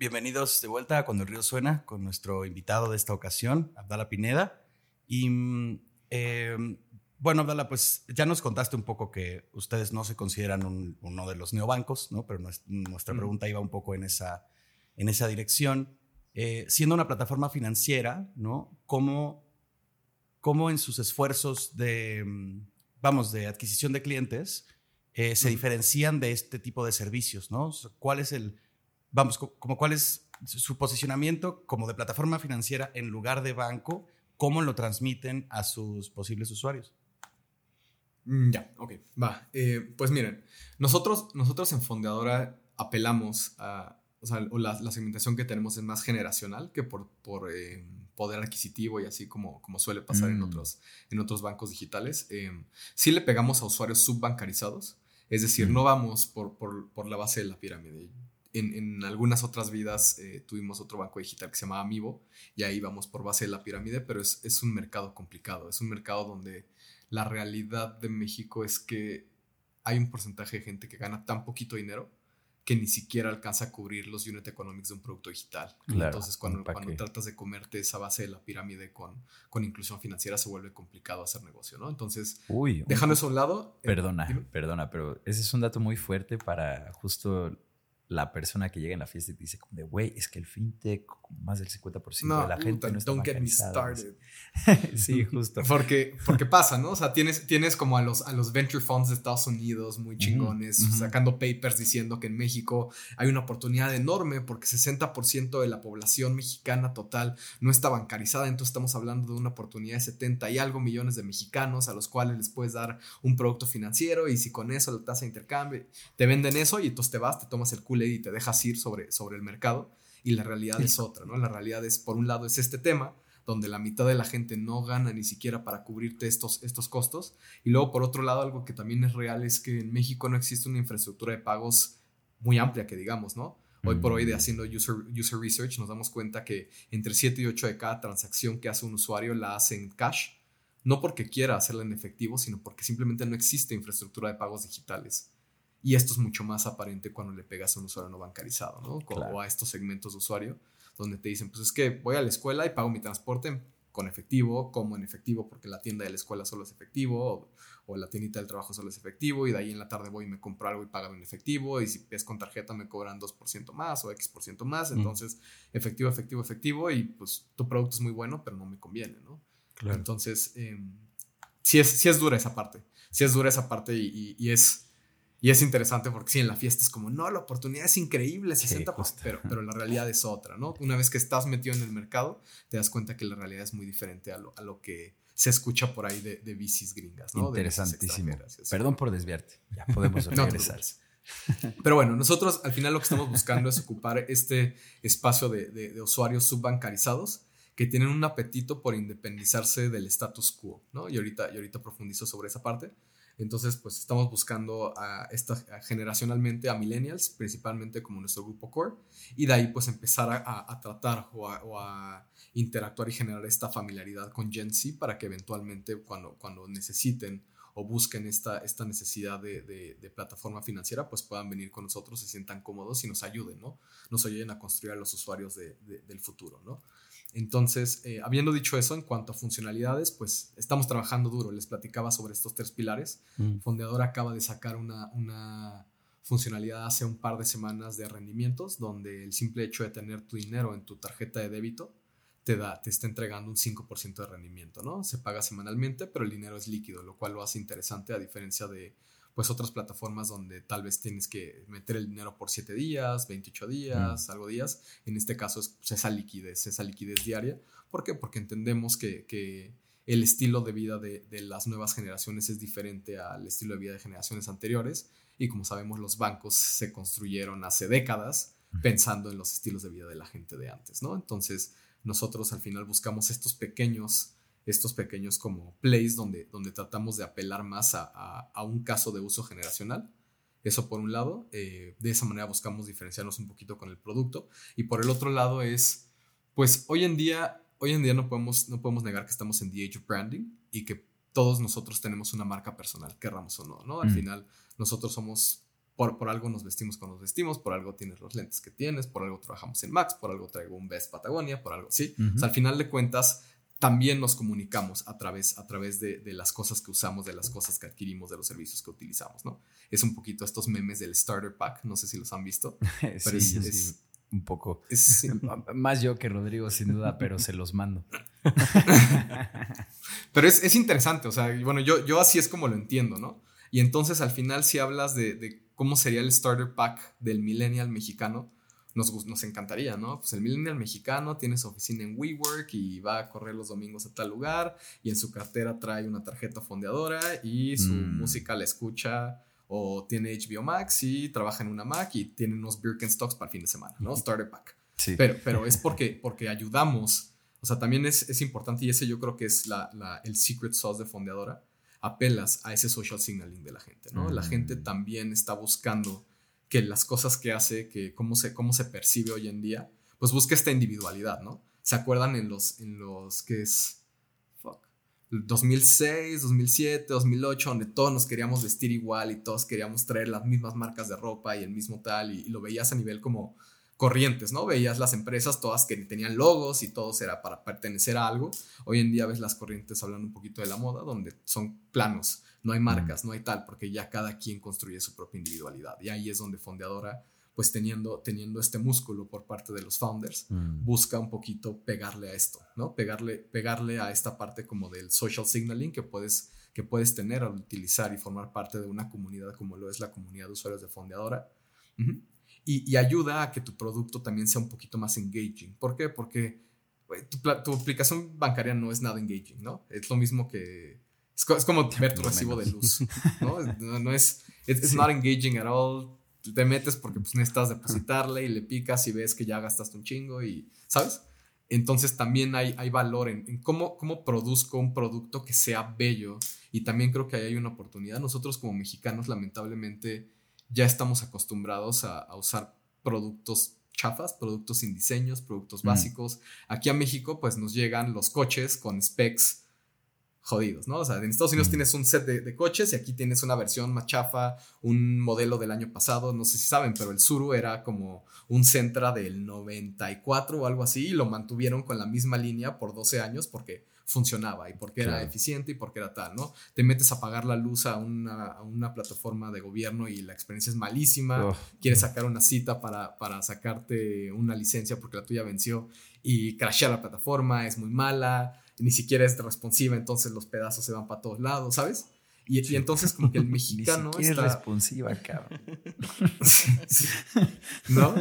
Bienvenidos de vuelta a Cuando el Río Suena con nuestro invitado de esta ocasión, Abdala Pineda. Y mm, eh, bueno, Abdala, pues ya nos contaste un poco que ustedes no se consideran un- uno de los neobancos, ¿no? Pero nues- nuestra Mm. pregunta iba un poco en esa, en esa dirección. Eh, siendo una plataforma financiera, ¿no? ¿Cómo, cómo en sus esfuerzos de, mm, vamos, de adquisición de clientes eh, se Ujú. diferencian de este tipo de servicios, ¿no? ¿Cuál es el, vamos, co- como cuál es su posicionamiento como de plataforma financiera en lugar de banco? ¿Cómo lo transmiten a sus posibles usuarios? Mm, Ya, ok, va. Eh, pues miren, nosotros, nosotros en Fondeadora apelamos a, o sea, o la, la segmentación que tenemos es más generacional que por, por eh, poder adquisitivo y así como, como suele pasar en, Mm. otros, en otros bancos digitales. Eh, sí le pegamos a usuarios subbancarizados, es decir, Mm. no vamos por, por, por la base de la pirámide. En, en algunas otras vidas eh, tuvimos otro banco digital que se llamaba Amivo y ahí vamos por base de la pirámide, pero es, es un mercado complicado, es un mercado donde la realidad de México es que hay un porcentaje de gente que gana tan poquito dinero que ni siquiera alcanza a cubrir los unit economics de un producto digital. Claro, Entonces, cuando, ¿pa' cuando tratas de comerte esa base de la pirámide con, con inclusión financiera, se vuelve complicado hacer negocio, ¿no? Entonces, Uy, dejando eso a un lado... eh, Perdona, perdona, pero ese es un dato muy fuerte para justo la persona que llega en la fiesta y dice como de, güey, es que el fintech, más del 50% de la gente puta, no está don't get me bancarizada". started. (laughs) sí, justo. Porque, porque pasa, ¿no? O sea, tienes, tienes como a los, a los venture funds de Estados Unidos muy chingones, sacando papers diciendo que en México hay una oportunidad enorme porque 60% de la población mexicana total no está bancarizada. Entonces estamos hablando de una oportunidad de 70 y algo millones de mexicanos a los cuales les puedes dar un producto financiero y si con eso la tasa de intercambio te venden eso y entonces te vas, te tomas el Kool-Aid y te dejas ir sobre, sobre el mercado. Y la realidad es otra, ¿no? La realidad es, por un lado, es este tema, donde la mitad de la gente no gana ni siquiera para cubrirte estos, estos costos. Y luego, por otro lado, algo que también es real es que en México no existe una infraestructura de pagos muy amplia, que digamos, ¿no? Hoy por hoy, de Mm. haciendo user, user research, nos damos cuenta que entre 7 y 8 de cada transacción que hace un usuario la hace en cash, no porque quiera hacerla en efectivo, sino porque simplemente no existe infraestructura de pagos digitales. Y esto es mucho más aparente cuando le pegas a un usuario no bancarizado, ¿no? Claro. O a estos segmentos de usuario, donde te dicen, pues es que voy a la escuela y pago mi transporte con efectivo, como en efectivo, porque la tienda de la escuela solo es efectivo, o, o la tiendita del trabajo solo es efectivo, y de ahí en la tarde voy y me compro algo y pago en efectivo, y si es con tarjeta me cobran 2% más o X% más, Mm. entonces efectivo, efectivo, efectivo, y pues tu producto es muy bueno, pero no me conviene, ¿no? Entonces, eh, sí, es, sí es dura esa parte. Sí es dura esa parte y, y- y es, y es interesante porque sí, en la fiesta es como, no, la oportunidad es increíble, 60%, justo. pero, pero la realidad es otra, ¿no? Una vez que estás metido en el mercado, te das cuenta que la realidad es muy diferente a lo, a lo que se escucha por ahí de, de bicis gringas, ¿no? Interesantísimo. Perdón por desviarte. Ya podemos (laughs) No regresar. preocupes. Pero bueno, nosotros al final lo que estamos buscando es ocupar este espacio de, de- de usuarios subbancarizados que tienen un apetito por independizarse del status quo, ¿no? Y ahorita, y ahorita profundizo sobre esa parte. Entonces, pues estamos buscando a esta a generacionalmente a millennials, principalmente como nuestro grupo core, y de ahí pues empezar a, a- tratar o o a interactuar y generar esta familiaridad con Gen Z para que eventualmente cuando, cuando necesiten o busquen esta, esta necesidad de, de- de plataforma financiera, pues puedan venir con nosotros, se sientan cómodos y nos ayuden, ¿no? Nos ayuden a construir a los usuarios de- del futuro, ¿no? Entonces, eh, habiendo dicho eso, en cuanto a funcionalidades, pues estamos trabajando duro. Les platicaba sobre estos tres pilares. Mm. Fondeador acaba de sacar una, una funcionalidad hace un par de semanas de rendimientos, donde el simple hecho de tener tu dinero en tu tarjeta de débito te, da, te está entregando un 5% de rendimiento, ¿no? Se paga semanalmente, pero el dinero es líquido, lo cual lo hace interesante a diferencia de pues otras plataformas donde tal vez tienes que meter el dinero por 7 días, 28 días, algo días. En este caso es pues, esa liquidez, esa liquidez diaria. ¿Por qué? Porque entendemos que, que el estilo de vida de, de, las nuevas generaciones es diferente al estilo de vida de generaciones anteriores. Y como sabemos, los bancos se construyeron hace décadas pensando en los estilos de vida de la gente de antes, ¿no? Entonces, nosotros al final buscamos estos pequeños, estos pequeños como plays donde, donde tratamos de apelar más a, a, un caso de uso generacional. Eso por un lado, eh, de esa manera buscamos diferenciarnos un poquito con el producto. Y por el otro lado es, pues hoy en día, hoy en día no podemos, no podemos negar que estamos en the age of branding y que todos nosotros tenemos una marca personal, querramos o no, ¿no? Al mm. final, nosotros somos por, algo nos vestimos como nos vestimos, por algo tienes los lentes que tienes, por algo trabajamos en Max, por algo traigo un Best Patagonia, por algo, ¿sí? al final de cuentas, también nos comunicamos a través, a través de, las cosas que usamos, de las cosas que adquirimos, de los servicios que utilizamos, ¿no? Es un poquito estos memes del Starter Pack, no sé si los han visto. (laughs) Pero sí, un poco. (laughs) Más yo que Rodrigo, sin duda, pero se los mando. (laughs) pero es, interesante, o sea, bueno, yo, yo así es como lo entiendo, ¿no? Y entonces al final si hablas de, de cómo sería el starter pack del millennial mexicano, nos, nos, encantaría, ¿no? Pues el millennial mexicano tiene su oficina en WeWork y va a correr los domingos a tal lugar y en su cartera trae una tarjeta fondeadora y su mm. música la escucha o tiene HBO Max y trabaja en una Mac y tiene unos Birkenstocks para el fin de semana, ¿no? Starter pack. Sí. Pero, pero es porque, porque ayudamos, o sea, también es, es importante y ese yo creo que es la, la, el secret sauce de fondeadora apelas a ese social signaling de la gente, ¿no? La gente mm. también está buscando que las cosas que hace, que cómo se, cómo se percibe hoy en día, pues busca esta individualidad, ¿no? ¿Se acuerdan en los, en los que es, fuck, 2006, 2007, 2008, donde todos nos queríamos vestir igual y todos queríamos traer las mismas marcas de ropa y el mismo tal, y lo veías a nivel como corrientes, ¿no? Veías las empresas todas que tenían logos y todos era para pertenecer a algo. Hoy en día ves las corrientes hablando un poquito de la moda, donde son planos, no hay marcas, no hay tal, porque ya cada quien construye su propia individualidad. Y ahí es donde Fondeadora, pues teniendo, teniendo este músculo por parte de los founders, mm. busca un poquito pegarle a esto, ¿no? Pegarle, pegarle a esta parte como del social signaling que puedes, que puedes tener al utilizar y formar parte de una comunidad como lo es la comunidad de usuarios de Fondeadora y, ayuda a que tu producto también sea un poquito más engaging. ¿Por qué? Porque tu, aplicación bancaria no es nada engaging, ¿no? Es lo mismo que... Es, como ver tu recibo de luz, (laughs) ¿no? No, es... It's not engaging at all. Te metes porque pues, necesitas depositarle y le picas y ves que ya gastaste un chingo y... ¿Sabes? Entonces también hay, hay valor en, en, cómo, cómo produzco un producto que sea bello y también creo que ahí hay una oportunidad. Nosotros como mexicanos lamentablemente ya estamos acostumbrados a, usar productos chafas, productos sin diseños, productos mm. básicos. Aquí a México, pues nos llegan los coches con specs jodidos, ¿no? O sea, en Estados Unidos mm. tienes un set de, coches y aquí tienes una versión más chafa, un modelo del año pasado, no sé si saben, pero el Suru era como un Centra del 94 o algo así y lo mantuvieron con la misma línea por 12 años porque funcionaba y porque era eficiente y porque era tal, ¿no? Te metes a pagar la luz a una, plataforma de gobierno y la experiencia es malísima, quieres sacar una cita para, para sacarte una licencia porque la tuya venció y crashea la plataforma, es muy mala, ni siquiera es responsiva, entonces los pedazos se van para todos lados, ¿sabes? Y, entonces como que el (laughs) mexicano ni está... es responsiva, cabrón. (laughs) ¿No?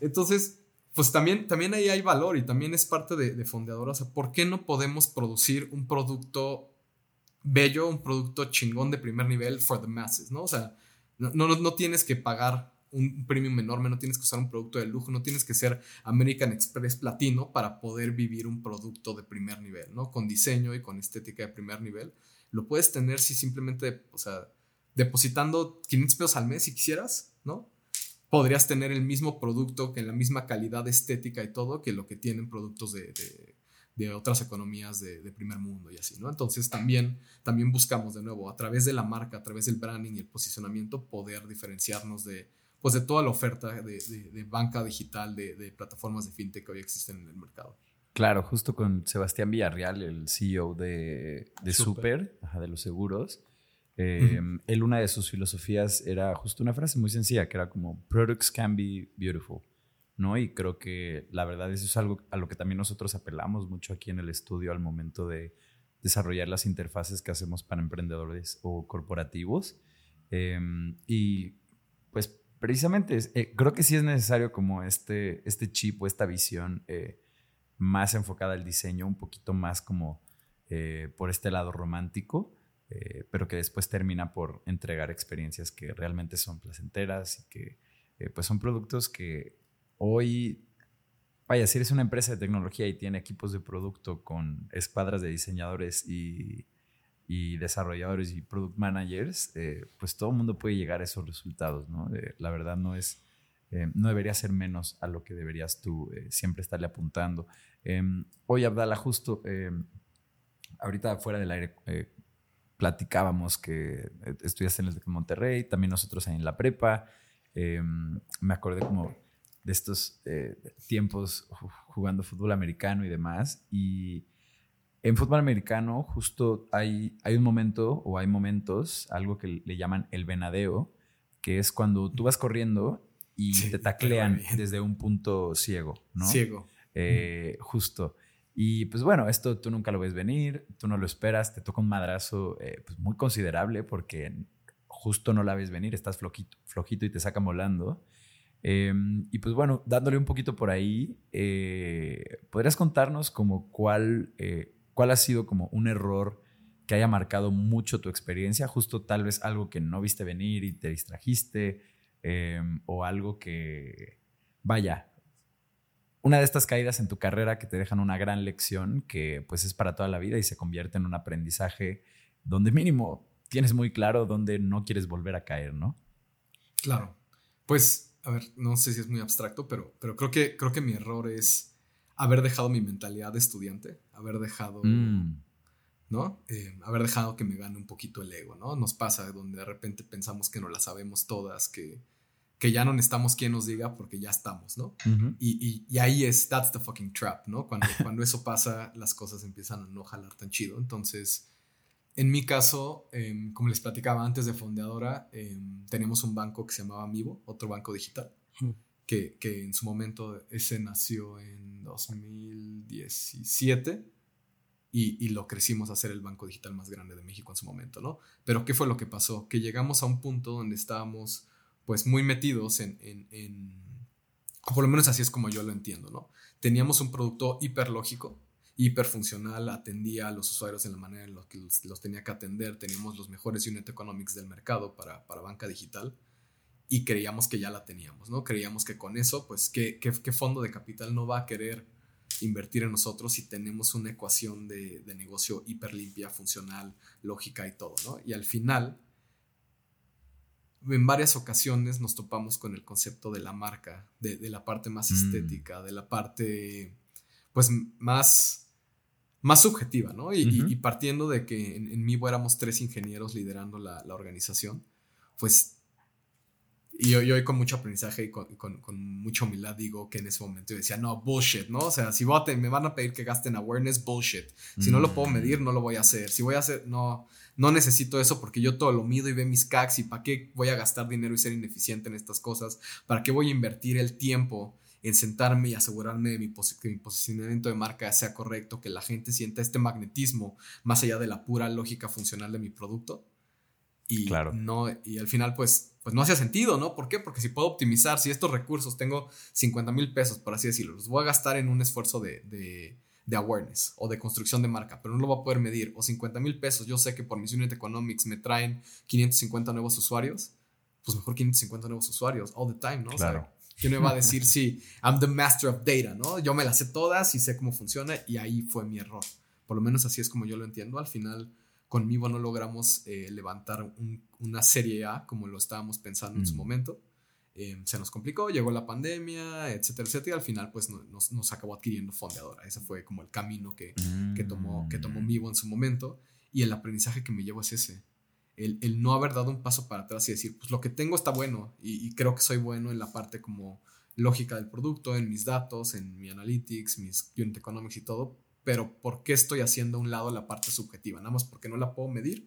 Entonces, pues también, también ahí hay valor y también es parte de, de Fondeadora. O sea, ¿por qué no podemos producir un producto bello, un producto chingón de primer nivel for the masses, ¿no? O sea, no, no, no tienes que pagar un premium enorme, no tienes que usar un producto de lujo, no tienes que ser American Express platino para poder vivir un producto de primer nivel, ¿no? Con diseño y con estética de primer nivel. Lo puedes tener si simplemente, o sea, depositando 500 pesos al mes si quisieras, ¿no? podrías tener el mismo producto, que la misma calidad estética y todo, que lo que tienen productos de, de, otras economías de, primer mundo y así, ¿no? Entonces también, también buscamos de nuevo, a través de la marca, a través del branding y el posicionamiento, poder diferenciarnos de, pues de toda la oferta de, banca digital, de, plataformas de fintech que hoy existen en el mercado. Claro, justo con Sebastián Villarreal, el CEO de, de Super, de los seguros, Eh, él, una de sus filosofías era justo una frase muy sencilla, que era como, products can be beautiful, ¿no? Y creo que la verdad eso es algo a lo que también nosotros apelamos mucho aquí en el estudio al momento de desarrollar las interfaces que hacemos para emprendedores o corporativos. Em, y pues precisamente eh, creo que sí es necesario como este, este chip o esta visión eh, más enfocada al diseño, un poquito más como por este lado romántico eh, pero que después termina por entregar experiencias que realmente son placenteras y que eh, pues son productos que hoy, vaya, si eres una empresa de tecnología y tiene equipos de producto con escuadras de diseñadores y, y desarrolladores y product managers, eh, pues todo el mundo puede llegar a esos resultados, ¿no? la verdad no es... no debería ser menos a lo que deberías tú siempre estarle apuntando. Em, hoy, Abdala, justo ahorita fuera del aire, platicábamos que eh, estudiaste en el de Monterrey, también nosotros ahí en la prepa. Em, me acordé como de estos eh, tiempos jugando fútbol americano y demás. Y en fútbol americano justo hay, hay un momento o hay momentos, algo que le llaman el venadeo, que es cuando tú vas corriendo y te taclean desde un punto ciego, ¿no? Ciego. Eh, justo. Y pues bueno, esto tú nunca lo ves venir, tú no lo esperas, te toca un madrazo eh, pues muy considerable porque justo no la ves venir, estás flojito, flojito y te saca volando. Em, y pues bueno, dándole un poquito por ahí, eh, ¿podrías contarnos como cuál, eh, cuál ha sido como un error que haya marcado mucho tu experiencia? Justo tal vez algo que no viste venir y te distrajiste em, o algo que, vaya, una de estas caídas en tu carrera que te dejan una gran lección que pues es para toda la vida y se convierte en un aprendizaje donde mínimo tienes muy claro dónde no quieres volver a caer, ¿no? Claro. Pues, a ver, no sé si es muy abstracto, pero, pero creo, que, creo que mi error es haber dejado mi mentalidad de estudiante, haber dejado, mm. ¿no? Eh, haber dejado que me gane un poquito el ego, ¿no? Nos pasa donde de repente pensamos que no la sabemos todas, que, que ya no necesitamos quien nos diga porque ya estamos, ¿no? y, y, ahí es, that's the fucking trap, ¿no? Cuando, (laughs) cuando eso pasa, las cosas empiezan a no jalar tan chido. Entonces, en mi caso, em, como les platicaba antes de Fondeadora, em, teníamos un banco que se llamaba Mivo, otro banco digital, que, que, en su momento ese nació en 2017 y, y, lo crecimos a ser el banco digital más grande de México en su momento, ¿no? Pero ¿qué fue lo que pasó? Que llegamos a un punto donde estábamos pues muy metidos en, en, por lo menos así es como yo lo entiendo, ¿no? Teníamos un producto hiperlógico, hiperfuncional, atendía a los usuarios en la manera en la que los, tenía que atender, teníamos los mejores unit economics del mercado para, para, banca digital y creíamos que ya la teníamos, ¿no? Creíamos que con eso, pues, ¿qué, qué, qué fondo de capital no va a querer invertir en nosotros si tenemos una ecuación de, de negocio hiper limpia, funcional, lógica y todo, ¿no? Y al final en varias ocasiones nos topamos con el concepto de la marca, de, la parte más mm. estética, de la parte, pues, más, más subjetiva, ¿no? Y, partiendo de que en, en Mivo éramos tres ingenieros liderando la, la organización, pues y yo, yo, con mucho aprendizaje y con, con, mucha humildad digo que en ese momento yo decía, no, bullshit, ¿no? O sea, si me van a pedir que gasten awareness, bullshit. Si no lo puedo medir, no lo voy a hacer. Si voy a hacer, no, no necesito eso porque yo todo lo mido y ve mis CACs y para qué voy a gastar dinero y ser ineficiente en estas cosas. ¿Para qué voy a invertir el tiempo en sentarme y asegurarme de mi que mi posicionamiento de marca sea correcto, que la gente sienta este magnetismo más allá de la pura lógica funcional de mi producto? Y, claro. no, y al final, pues, pues no hacía sentido, ¿no? ¿Por qué? Porque si puedo optimizar, si estos recursos tengo 50 mil pesos, por así decirlo, los voy a gastar en un esfuerzo de, de, de, awareness o de construcción de marca, pero no lo voy a poder medir, o 50 mil pesos, yo sé que por mis unit economics me traen 550 nuevos usuarios, pues mejor 550 nuevos usuarios all the time, ¿no? Claro. O sea, ¿quién me va a (laughs) decir si I'm the master of data, ¿no? Yo me las sé todas y sé cómo funciona y ahí fue mi error. Por lo menos así es como yo lo entiendo. Al final Conmigo no logramos eh, levantar una serie A como lo estábamos pensando en su mm. momento. Em, se nos complicó, llegó la pandemia, etcétera, etcétera, y al final pues nos, nos acabó adquiriendo fondeadora. Ese fue como el camino que, que, tomó, que tomó Mivo en su momento y el aprendizaje que me llevo es ese. El, el, no haber dado un paso para atrás y decir, pues lo que tengo está bueno y, y, creo que soy bueno en la parte como lógica del producto, en mis datos, en mi analytics, mis unit economics y todo, pero ¿por qué estoy haciendo a un lado la parte subjetiva? Nada más porque no la puedo medir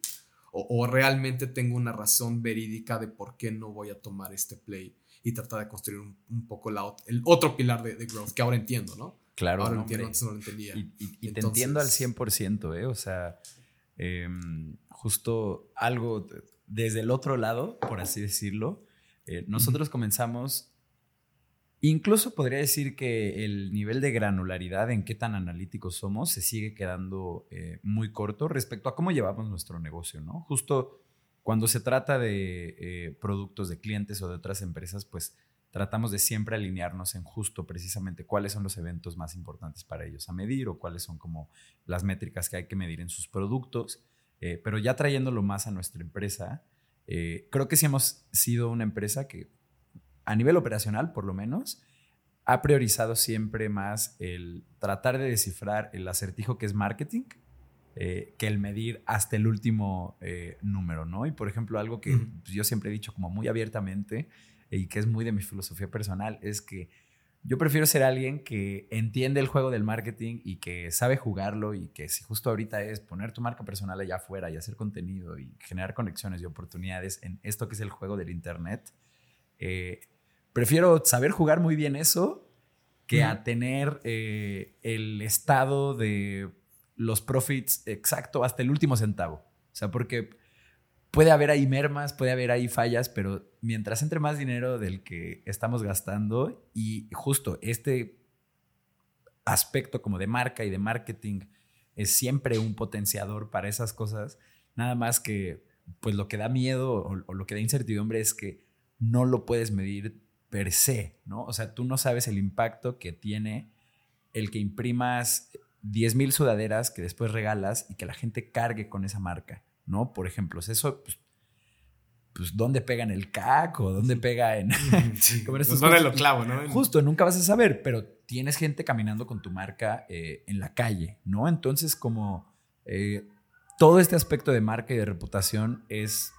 O, realmente tengo una razón verídica de por qué no voy a tomar este play y tratar de construir un, poco la, el otro pilar de, growth que ahora entiendo, ¿no? Claro, ahora entiendo, antes no lo entendía. Y, te entiendo al 100%, ¿eh? O sea, em, justo algo desde el otro lado, por así decirlo, eh, nosotros comenzamos Incluso podría decir que el nivel de granularidad en qué tan analíticos somos se sigue quedando eh, muy corto respecto a cómo llevamos nuestro negocio, ¿no? Justo cuando se trata de eh, productos de clientes o de otras empresas, pues tratamos de siempre alinearnos en justo precisamente cuáles son los eventos más importantes para ellos a medir o cuáles son como las métricas que hay que medir en sus productos. Eh, pero ya trayéndolo más a nuestra empresa, creo que sí hemos sido una empresa que a nivel operacional por lo menos, ha priorizado siempre más el tratar de descifrar el acertijo que es marketing eh, que el medir hasta el último eh, número, ¿no? Y por ejemplo, algo que yo siempre he dicho como muy abiertamente y que es muy de mi filosofía personal es que yo prefiero ser alguien que entiende el juego del marketing y que sabe jugarlo y que si justo ahorita es poner tu marca personal allá afuera y hacer contenido y generar conexiones y oportunidades en esto que es el juego del Internet, eh, prefiero saber jugar muy bien eso que a tener eh, el estado de los profits exacto hasta el último centavo. O sea, porque puede haber ahí mermas, puede haber ahí fallas, pero mientras entre más dinero del que estamos gastando y justo este aspecto como de marca y de marketing es siempre un potenciador para esas cosas, nada más que pues lo que da miedo o, o lo que da incertidumbre es que no lo puedes medir per se, ¿no? O sea, tú no sabes el impacto que tiene el que imprimas 10 mil sudaderas que después regalas y que la gente cargue con esa marca, ¿no? Por ejemplo, eso, pues, pues ¿dónde pega en el CAC o dónde pega en... (laughs) (laughs) Sí, pues, ¿Dónde lo clavo, no? Justo, nunca vas a saber, pero tienes gente caminando con tu marca eh, en la calle, ¿no? Entonces, como eh, todo este aspecto de marca y de reputación es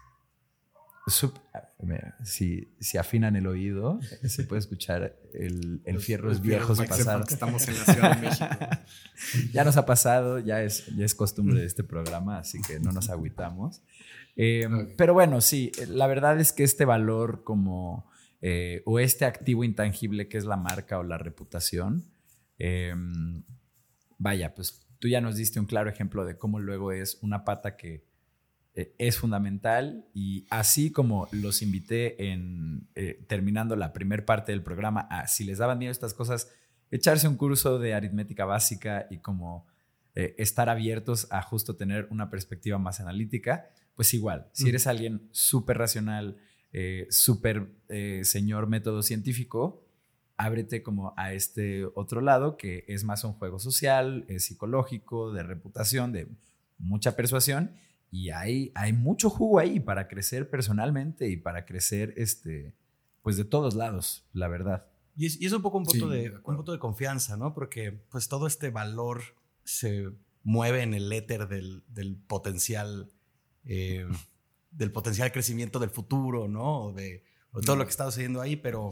si, si, afinan el oído, se puede escuchar el, el fierros viejos pasar. Estamos en la Ciudad de México. (laughs) ya nos ha pasado, ya es, ya es costumbre de este programa, así que no nos agüitamos. Em, pero bueno, sí, la verdad es que este valor como, eh, o este activo intangible que es la marca o la reputación, em, vaya, pues tú ya nos diste un claro ejemplo de cómo luego es una pata que es fundamental y así como los invité en eh, terminando la primera parte del programa a si les daban miedo estas cosas, echarse un curso de aritmética básica y como eh, estar abiertos a justo tener una perspectiva más analítica, pues igual, si eres alguien súper racional, súper señor método científico, ábrete como a este otro lado que es más un juego social, es psicológico, de reputación, de mucha persuasión y hay, hay mucho jugo ahí para crecer personalmente y para crecer este, pues de todos lados, la verdad. Y es, y es un poco un punto, de, un punto de confianza, ¿no? Porque pues todo este valor se mueve en el éter del, del potencial, eh, (laughs) del potencial crecimiento del futuro, ¿no? O de todo lo que está sucediendo ahí, pero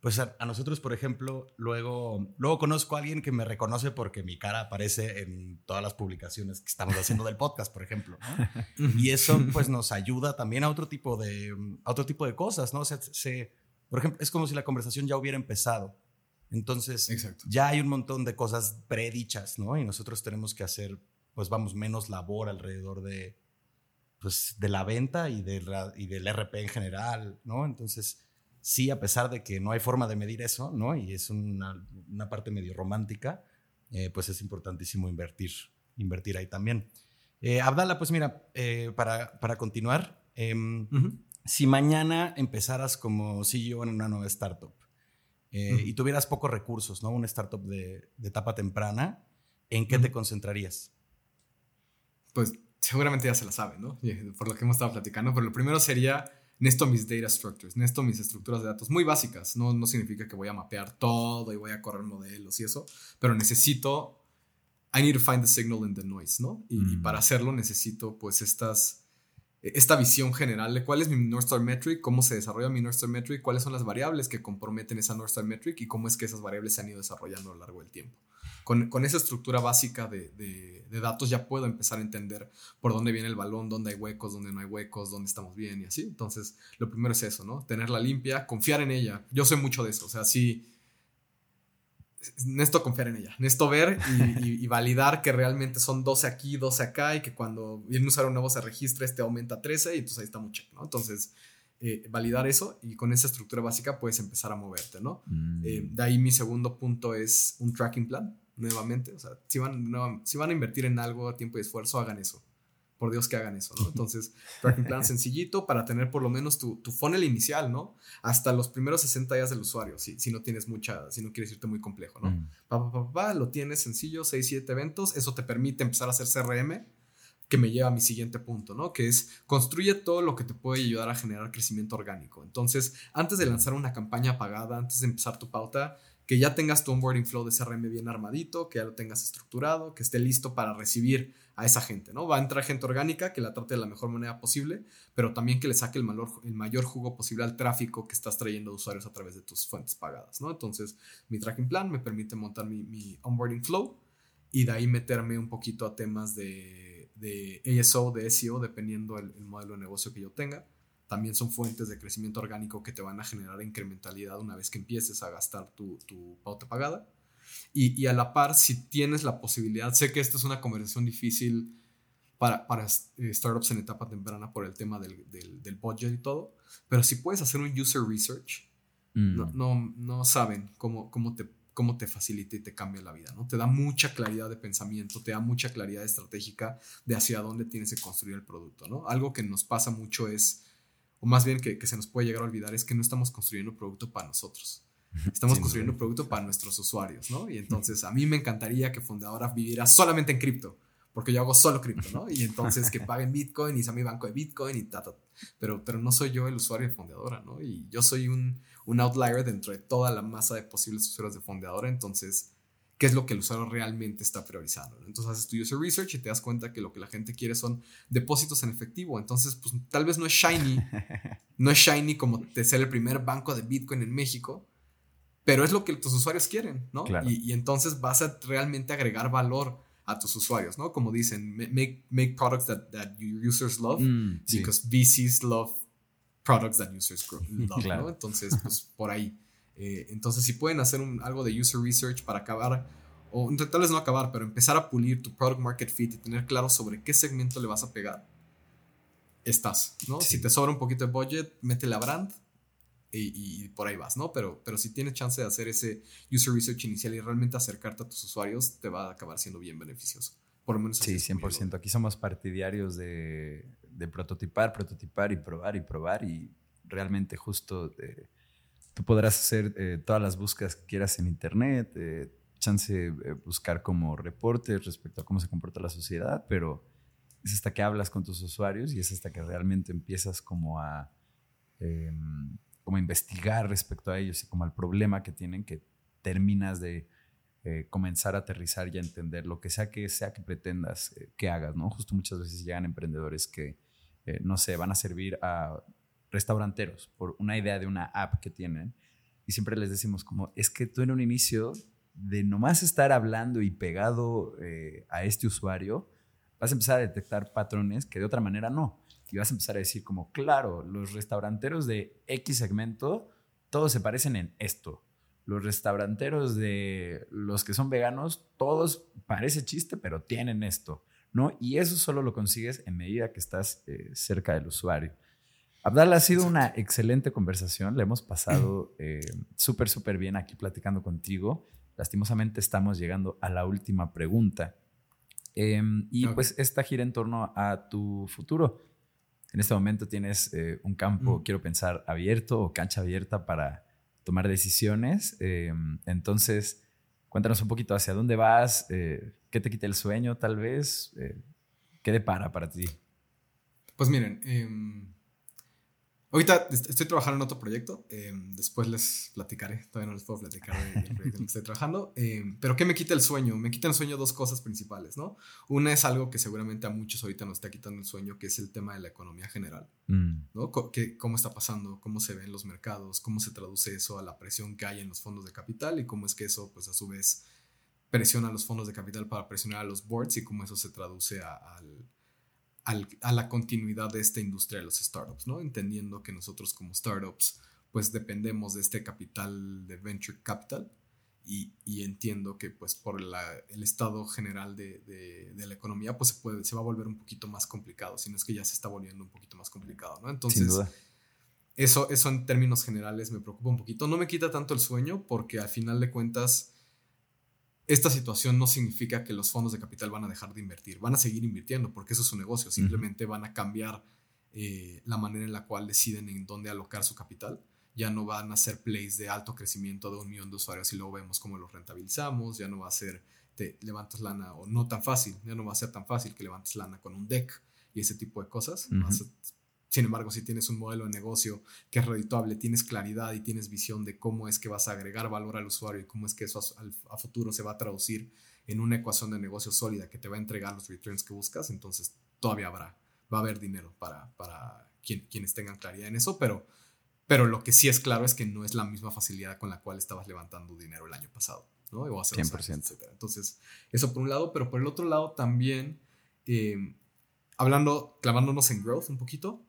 pues a, nosotros, por ejemplo, luego, luego conozco a alguien que me reconoce porque mi cara aparece en todas las publicaciones que estamos haciendo del podcast, por ejemplo. (laughs) Y eso pues nos ayuda también a otro tipo de, a otro tipo de cosas, ¿no? O sea, se, por ejemplo, es como si la conversación ya hubiera empezado. Entonces, ya hay un montón de cosas predichas, ¿no? Y nosotros tenemos que hacer, pues vamos, menos labor alrededor de, pues, de la venta y, de y del RP en general, ¿no? Entonces, sí, a pesar de que no hay forma de medir eso, ¿no? Y es una, parte medio romántica, eh, pues es importantísimo invertir, invertir ahí también. Eh, Abdala, pues mira, eh, para, para, continuar, em, si mañana empezaras como CEO en una nueva startup y tuvieras pocos recursos, ¿no? Una startup de, etapa temprana, ¿en qué te concentrarías? Pues seguramente ya se la saben, ¿no? Por lo que hemos estado platicando, pero lo primero sería necesito mis data structures, necesito mis estructuras de datos muy básicas. No, no significa que voy a mapear todo y voy a correr modelos y eso, pero necesito, I need to find the signal in the noise, ¿no? Y, mm. para hacerlo necesito pues estas, esta visión general de cuál es mi North Star Metric, cómo se desarrolla mi North Star Metric, cuáles son las variables que comprometen esa North Star Metric y cómo es que esas variables se han ido desarrollando a lo largo del tiempo. Con, con esa estructura básica de, de, datos ya puedo empezar a entender por dónde viene el balón, dónde hay huecos, dónde no hay huecos, dónde estamos bien y así. Entonces, lo primero es eso, ¿no? Tenerla limpia, confiar en ella. Yo soy mucho de eso, o sea, sí necesito confiar en ella, necesito ver y, validar que realmente son 12 aquí, 12 acá y que cuando viene un usuario nuevo se registra, este aumenta a 13 y entonces ahí está mucho, ¿no? Entonces, eh, validar eso y con esa estructura básica puedes empezar a moverte, ¿no? Mm. Eh, de ahí mi segundo punto es un tracking plan, nuevamente, o sea, si van, si van a invertir en algo a tiempo y esfuerzo, hagan eso por Dios que hagan eso, ¿no? (laughs) Entonces, tracking plan sencillito para tener por lo menos tu, tu, funnel inicial, ¿no? Hasta los primeros 60 días del usuario, si, si no tienes mucha, si no quieres irte muy complejo, ¿no? Mm. Pa, pa, pa, lo tienes sencillo, 6, 7 eventos, eso te permite empezar a hacer CRM, que me lleva a mi siguiente punto, ¿no? Que es construye todo lo que te puede ayudar a generar crecimiento orgánico. Entonces, antes de lanzar una campaña pagada, antes de empezar tu pauta, que ya tengas tu onboarding flow de CRM bien armadito, que ya lo tengas estructurado, que esté listo para recibir a esa gente, ¿no? Va a entrar gente orgánica que la trate de la mejor manera posible, pero también que le saque el, el mayor jugo posible al tráfico que estás trayendo de usuarios a través de tus fuentes pagadas, ¿no? Entonces, mi tracking plan me permite montar mi, onboarding flow y de ahí meterme un poquito a temas de, de ASO, de SEO, dependiendo el, el modelo de negocio que yo tenga también son fuentes de crecimiento orgánico que te van a generar incrementalidad una vez que empieces a gastar tu, tu pauta pagada. Y, y, a la par, si tienes la posibilidad, sé que esta es una conversación difícil para, para eh, startups en etapa temprana por el tema del, del, del, budget y todo, pero si puedes hacer un user research, Mm. no, no, no saben cómo, cómo te cómo te facilita y te cambia la vida, ¿no? Te da mucha claridad de pensamiento, te da mucha claridad estratégica de hacia dónde tienes que construir el producto, ¿no? Algo que nos pasa mucho es, o más bien que, que, se nos puede llegar a olvidar, es que no estamos construyendo producto para nosotros. Estamos sí, construyendo no. producto para nuestros usuarios, ¿no? Y entonces a mí me encantaría que Fundadora viviera solamente en cripto, porque yo hago solo cripto, ¿no? Y entonces que (laughs) paguen Bitcoin y sea mi banco de Bitcoin y ta, ta, Pero, pero no soy yo el usuario de Fundadora, ¿no? Y yo soy un, un outlier dentro de toda la masa de posibles usuarios de Fundadora, entonces qué es lo que el usuario realmente está priorizando. Entonces haces tu user research y te das cuenta que lo que la gente quiere son depósitos en efectivo. Entonces, pues tal vez no es shiny, (laughs) no es shiny como ser el primer banco de Bitcoin en México, pero es lo que tus usuarios quieren, ¿no? Claro. Y, y, entonces vas a realmente agregar valor a tus usuarios, ¿no? Como dicen, make, make products that, that your users love, Mm, sí. because VCs love products that users (laughs) love, Claro. ¿no? Entonces, pues por ahí. Eh, entonces, si pueden hacer un, algo de user research para acabar, o tal vez no acabar, pero empezar a pulir tu product market fit y tener claro sobre qué segmento le vas a pegar, estás, ¿no? Sí. Si te sobra un poquito de budget, métele a brand y, y, por ahí vas, ¿no? Pero, pero si tienes chance de hacer ese user research inicial y realmente acercarte a tus usuarios, te va a acabar siendo bien beneficioso. Por lo menos. Sí, 100%. Aquí somos partidarios de, de, prototipar, prototipar y probar y probar y realmente justo de, tú podrás hacer eh, todas las búsquedas que quieras en internet, eh, chance eh, buscar como reportes respecto a cómo se comporta la sociedad, pero es hasta que hablas con tus usuarios y es hasta que realmente empiezas como a eh, como investigar respecto a ellos y como al problema que tienen que terminas de eh, comenzar a aterrizar y a entender lo que sea que sea que pretendas eh, que hagas, ¿no? Justo muchas veces llegan emprendedores que, eh, no sé, van a servir a restauranteros por una idea de una app que tienen y siempre les decimos como, es que tú en un inicio de nomás estar hablando y pegado a este usuario, vas a empezar a detectar patrones que de otra manera no. Y vas a empezar a decir como, claro, los restauranteros de X segmento, todos se parecen en esto. Los restauranteros de los que son veganos, todos parece chiste, pero tienen esto, ¿no? Y eso solo lo consigues en medida que estás eh, cerca del usuario. Abdal, ha sido una excelente conversación. Le hemos pasado (clears throat) eh, súper, súper bien aquí platicando contigo. Lastimosamente estamos llegando a la última pregunta. Eh, y okay. pues esta gira en torno a tu futuro. En este momento tienes eh, un campo, mm. quiero pensar, abierto o cancha abierta para tomar decisiones. Eh, entonces, cuéntanos un poquito hacia dónde vas, eh, qué te quita el sueño tal vez, qué depara para ti. Pues miren, em, Ahorita estoy trabajando en otro proyecto. Eh, después les platicaré. Todavía no les puedo platicar del proyecto en el que estoy trabajando. Eh, pero ¿qué me quita el sueño? Me quita el sueño dos cosas principales, ¿no? Una es algo que seguramente a muchos ahorita nos está quitando el sueño, que es el tema de la economía general. Mm. ¿no? ¿Qué, ¿Cómo está pasando? ¿Cómo se ven los mercados? ¿Cómo se traduce eso a la presión que hay en los fondos de capital? Y cómo es que eso, pues a su vez, presiona a los fondos de capital para presionar a los boards y cómo eso se traduce al a la continuidad de esta industria de los startups, ¿no? Entendiendo que nosotros como startups pues dependemos de este capital de venture capital y, y entiendo que pues por el estado general de, de, la economía pues se, puede, se va a volver un poquito más complicado, si no es que ya se está volviendo un poquito más complicado, ¿no? Entonces, Eso, eso en términos generales me preocupa un poquito. No me quita tanto el sueño porque al final de cuentas esta situación no significa que los fondos de capital van a dejar de invertir, van a seguir invirtiendo porque eso es su negocio, simplemente van a cambiar eh, la manera en la cual deciden en dónde alocar su capital. Ya no van a ser plays de alto crecimiento de un millón de usuarios y luego vemos cómo los rentabilizamos, ya no va a ser te levantas lana o no tan fácil, ya no va a ser tan fácil que levantes lana con un deck y ese tipo de cosas. Sin embargo, si tienes un modelo de negocio que es redituable, tienes claridad y tienes visión de cómo es que vas a agregar valor al usuario y cómo es que eso a, futuro se va a traducir en una ecuación de negocio sólida que te va a entregar los returns que buscas, entonces todavía habrá, va a haber dinero para, para quienes tengan claridad en eso, pero, pero lo que sí es claro es que no es la misma facilidad con la cual estabas levantando dinero el año pasado, ¿no? O hace 100%. Entonces, eso por un lado, pero por el otro lado también, eh, hablando, clavándonos en growth un poquito,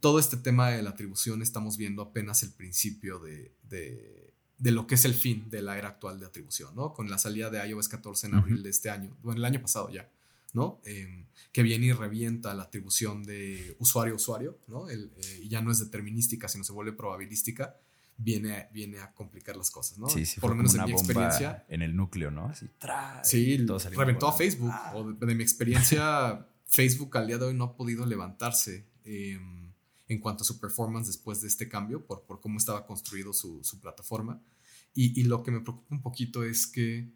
todo este tema de la atribución estamos viendo apenas el principio de, de, lo que es el fin de la era actual de atribución, ¿no? Con la salida de iOS 14 en abril de este año, bueno, el año pasado ya, ¿no? Em, que viene y revienta la atribución de usuario a usuario, ¿no? El, eh, y ya no es determinística, sino se vuelve probabilística. Viene, viene a complicar las cosas, ¿no? Sí, sí, Por lo menos en mi experiencia. En el núcleo, ¿no? Así, sí, reventó a Facebook. Ah. O de, mi experiencia, Facebook al día de hoy no ha podido levantarse. Eh, en cuanto a su performance después de este cambio, por, por cómo estaba construido su, su plataforma. Y, y, lo que me preocupa un poquito es que,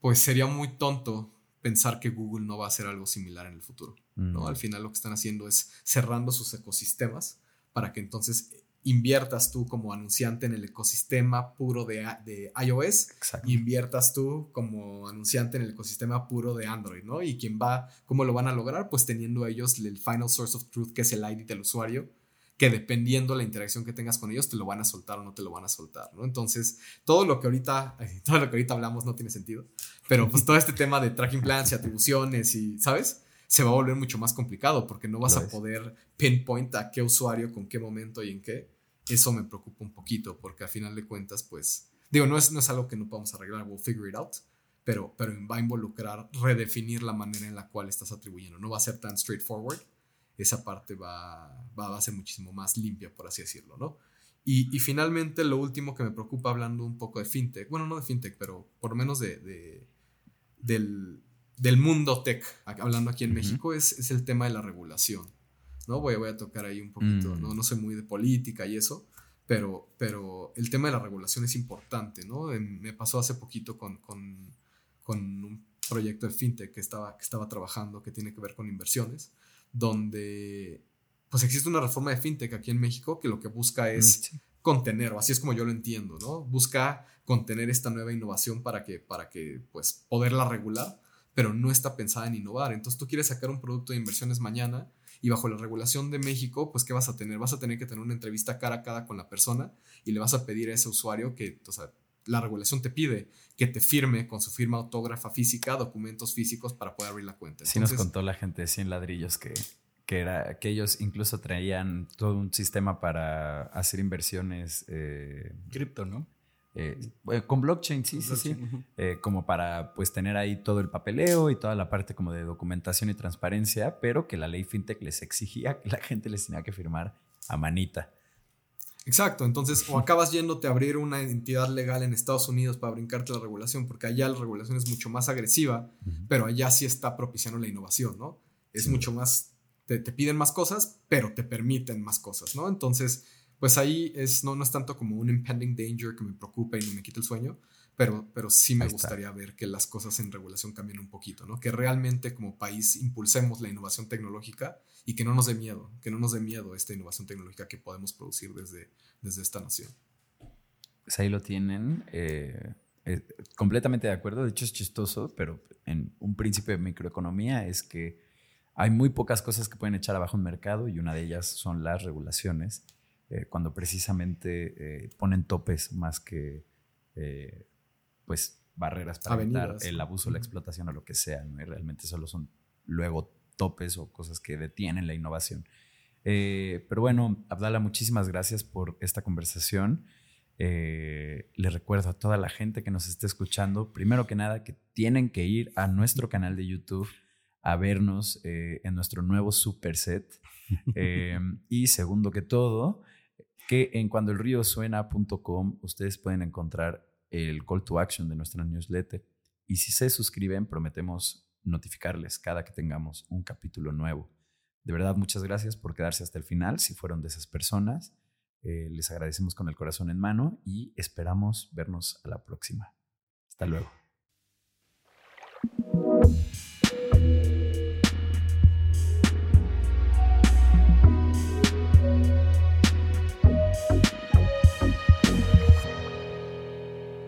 pues sería muy tonto pensar que Google no va a hacer algo similar en el futuro. ¿no? Mm. Al final lo que están haciendo es cerrando sus ecosistemas para que entonces inviertas tú como anunciante en el ecosistema puro de, de iOS, inviertas tú como anunciante en el ecosistema puro de Android, ¿no? Y quién va, ¿cómo lo van a lograr? Pues teniendo ellos el final source of truth, que es el ID del usuario, que dependiendo la interacción que tengas con ellos, te lo van a soltar o no te lo van a soltar, ¿no? Entonces, todo lo que ahorita, (laughs) todo lo que ahorita hablamos no tiene sentido, pero pues todo este tema de tracking plans y atribuciones y, ¿sabes? Se va a volver mucho más complicado porque no vas a poder pinpoint a qué usuario, con qué momento y en qué eso me preocupa un poquito porque al final de cuentas, pues, digo, no es, no es algo que no podamos arreglar, we'll figure it out, pero, pero va a involucrar redefinir la manera en la cual estás atribuyendo. No va a ser tan straightforward, esa parte va, va, a ser muchísimo más limpia, por así decirlo, ¿no? Y, y, finalmente, lo último que me preocupa hablando un poco de fintech, bueno, no de fintech, pero por lo menos de, de del, del, mundo tech, hablando aquí en México, es, es el tema de la regulación. ¿no? Voy, voy a tocar ahí un poquito, ¿no? Mm. No sé muy de política y eso, pero, pero el tema de la regulación es importante, ¿no? me pasó hace poquito con, con, con, un proyecto de fintech que estaba, que estaba trabajando que tiene que ver con inversiones, donde pues existe una reforma de fintech aquí en México que lo que busca es mm, contener, o así es como yo lo entiendo, ¿no? Busca contener esta nueva innovación para que, para que pues, poderla regular, pero no está pensada en innovar. Entonces tú quieres sacar un producto de inversiones mañana y bajo la regulación de México, pues ¿qué vas a tener? Vas a tener que tener una entrevista cara a cara con la persona y le vas a pedir a ese usuario que, o sea, la regulación te pide que te firme con su firma autógrafa física documentos físicos para poder abrir la cuenta. sí nos contó la gente de 100 ladrillos que, que, era, que ellos incluso traían todo un sistema para hacer inversiones. Eh, Cripto, ¿no? Eh, eh, con blockchain, sí, sí, sí. Eh, como para pues tener ahí todo el papeleo y toda la parte como de documentación y transparencia, pero que la ley fintech les exigía que la gente les tenía que firmar a manita. Exacto, entonces o acabas yéndote a abrir una entidad legal en Estados Unidos para brincarte la regulación, porque allá la regulación es mucho más agresiva, pero allá sí está propiciando la innovación, ¿no? Es mucho más, te, te, piden más cosas, pero te permiten más cosas, ¿no? Entonces, pues ahí es, no, no es tanto como un impending danger que me preocupa y no me quita el sueño, pero, pero sí me gustaría ver que las cosas en regulación cambien un poquito, ¿no? Que realmente como país impulsemos la innovación tecnológica y que no nos dé miedo, que no nos dé miedo esta innovación tecnológica que podemos producir desde, desde esta nación. Pues ahí lo tienen. Eh, eh, completamente de acuerdo. De hecho, es chistoso, pero en un principio de microeconomía es que hay muy pocas cosas que pueden echar abajo un mercado y una de ellas son las regulaciones, eh, cuando precisamente ponen topes más que pues barreras para evitar el abuso, la explotación o lo que sea, ¿no? y realmente solo son luego topes o cosas que detienen la innovación. Eh, pero bueno, Abdala, muchísimas gracias por esta conversación. Eh, le recuerdo a toda la gente que nos esté escuchando, primero que nada, que tienen que ir a nuestro canal de YouTube a vernos eh, en nuestro nuevo super set. (laughs) y segundo que todo, que en cuandoelríosuena.com ustedes pueden encontrar el call to action de nuestra newsletter. Y si se suscriben, prometemos notificarles cada que tengamos un capítulo nuevo. De verdad, muchas gracias por quedarse hasta el final. Si fueron de esas personas, eh, les agradecemos con el corazón en mano y esperamos vernos a la próxima. Hasta luego.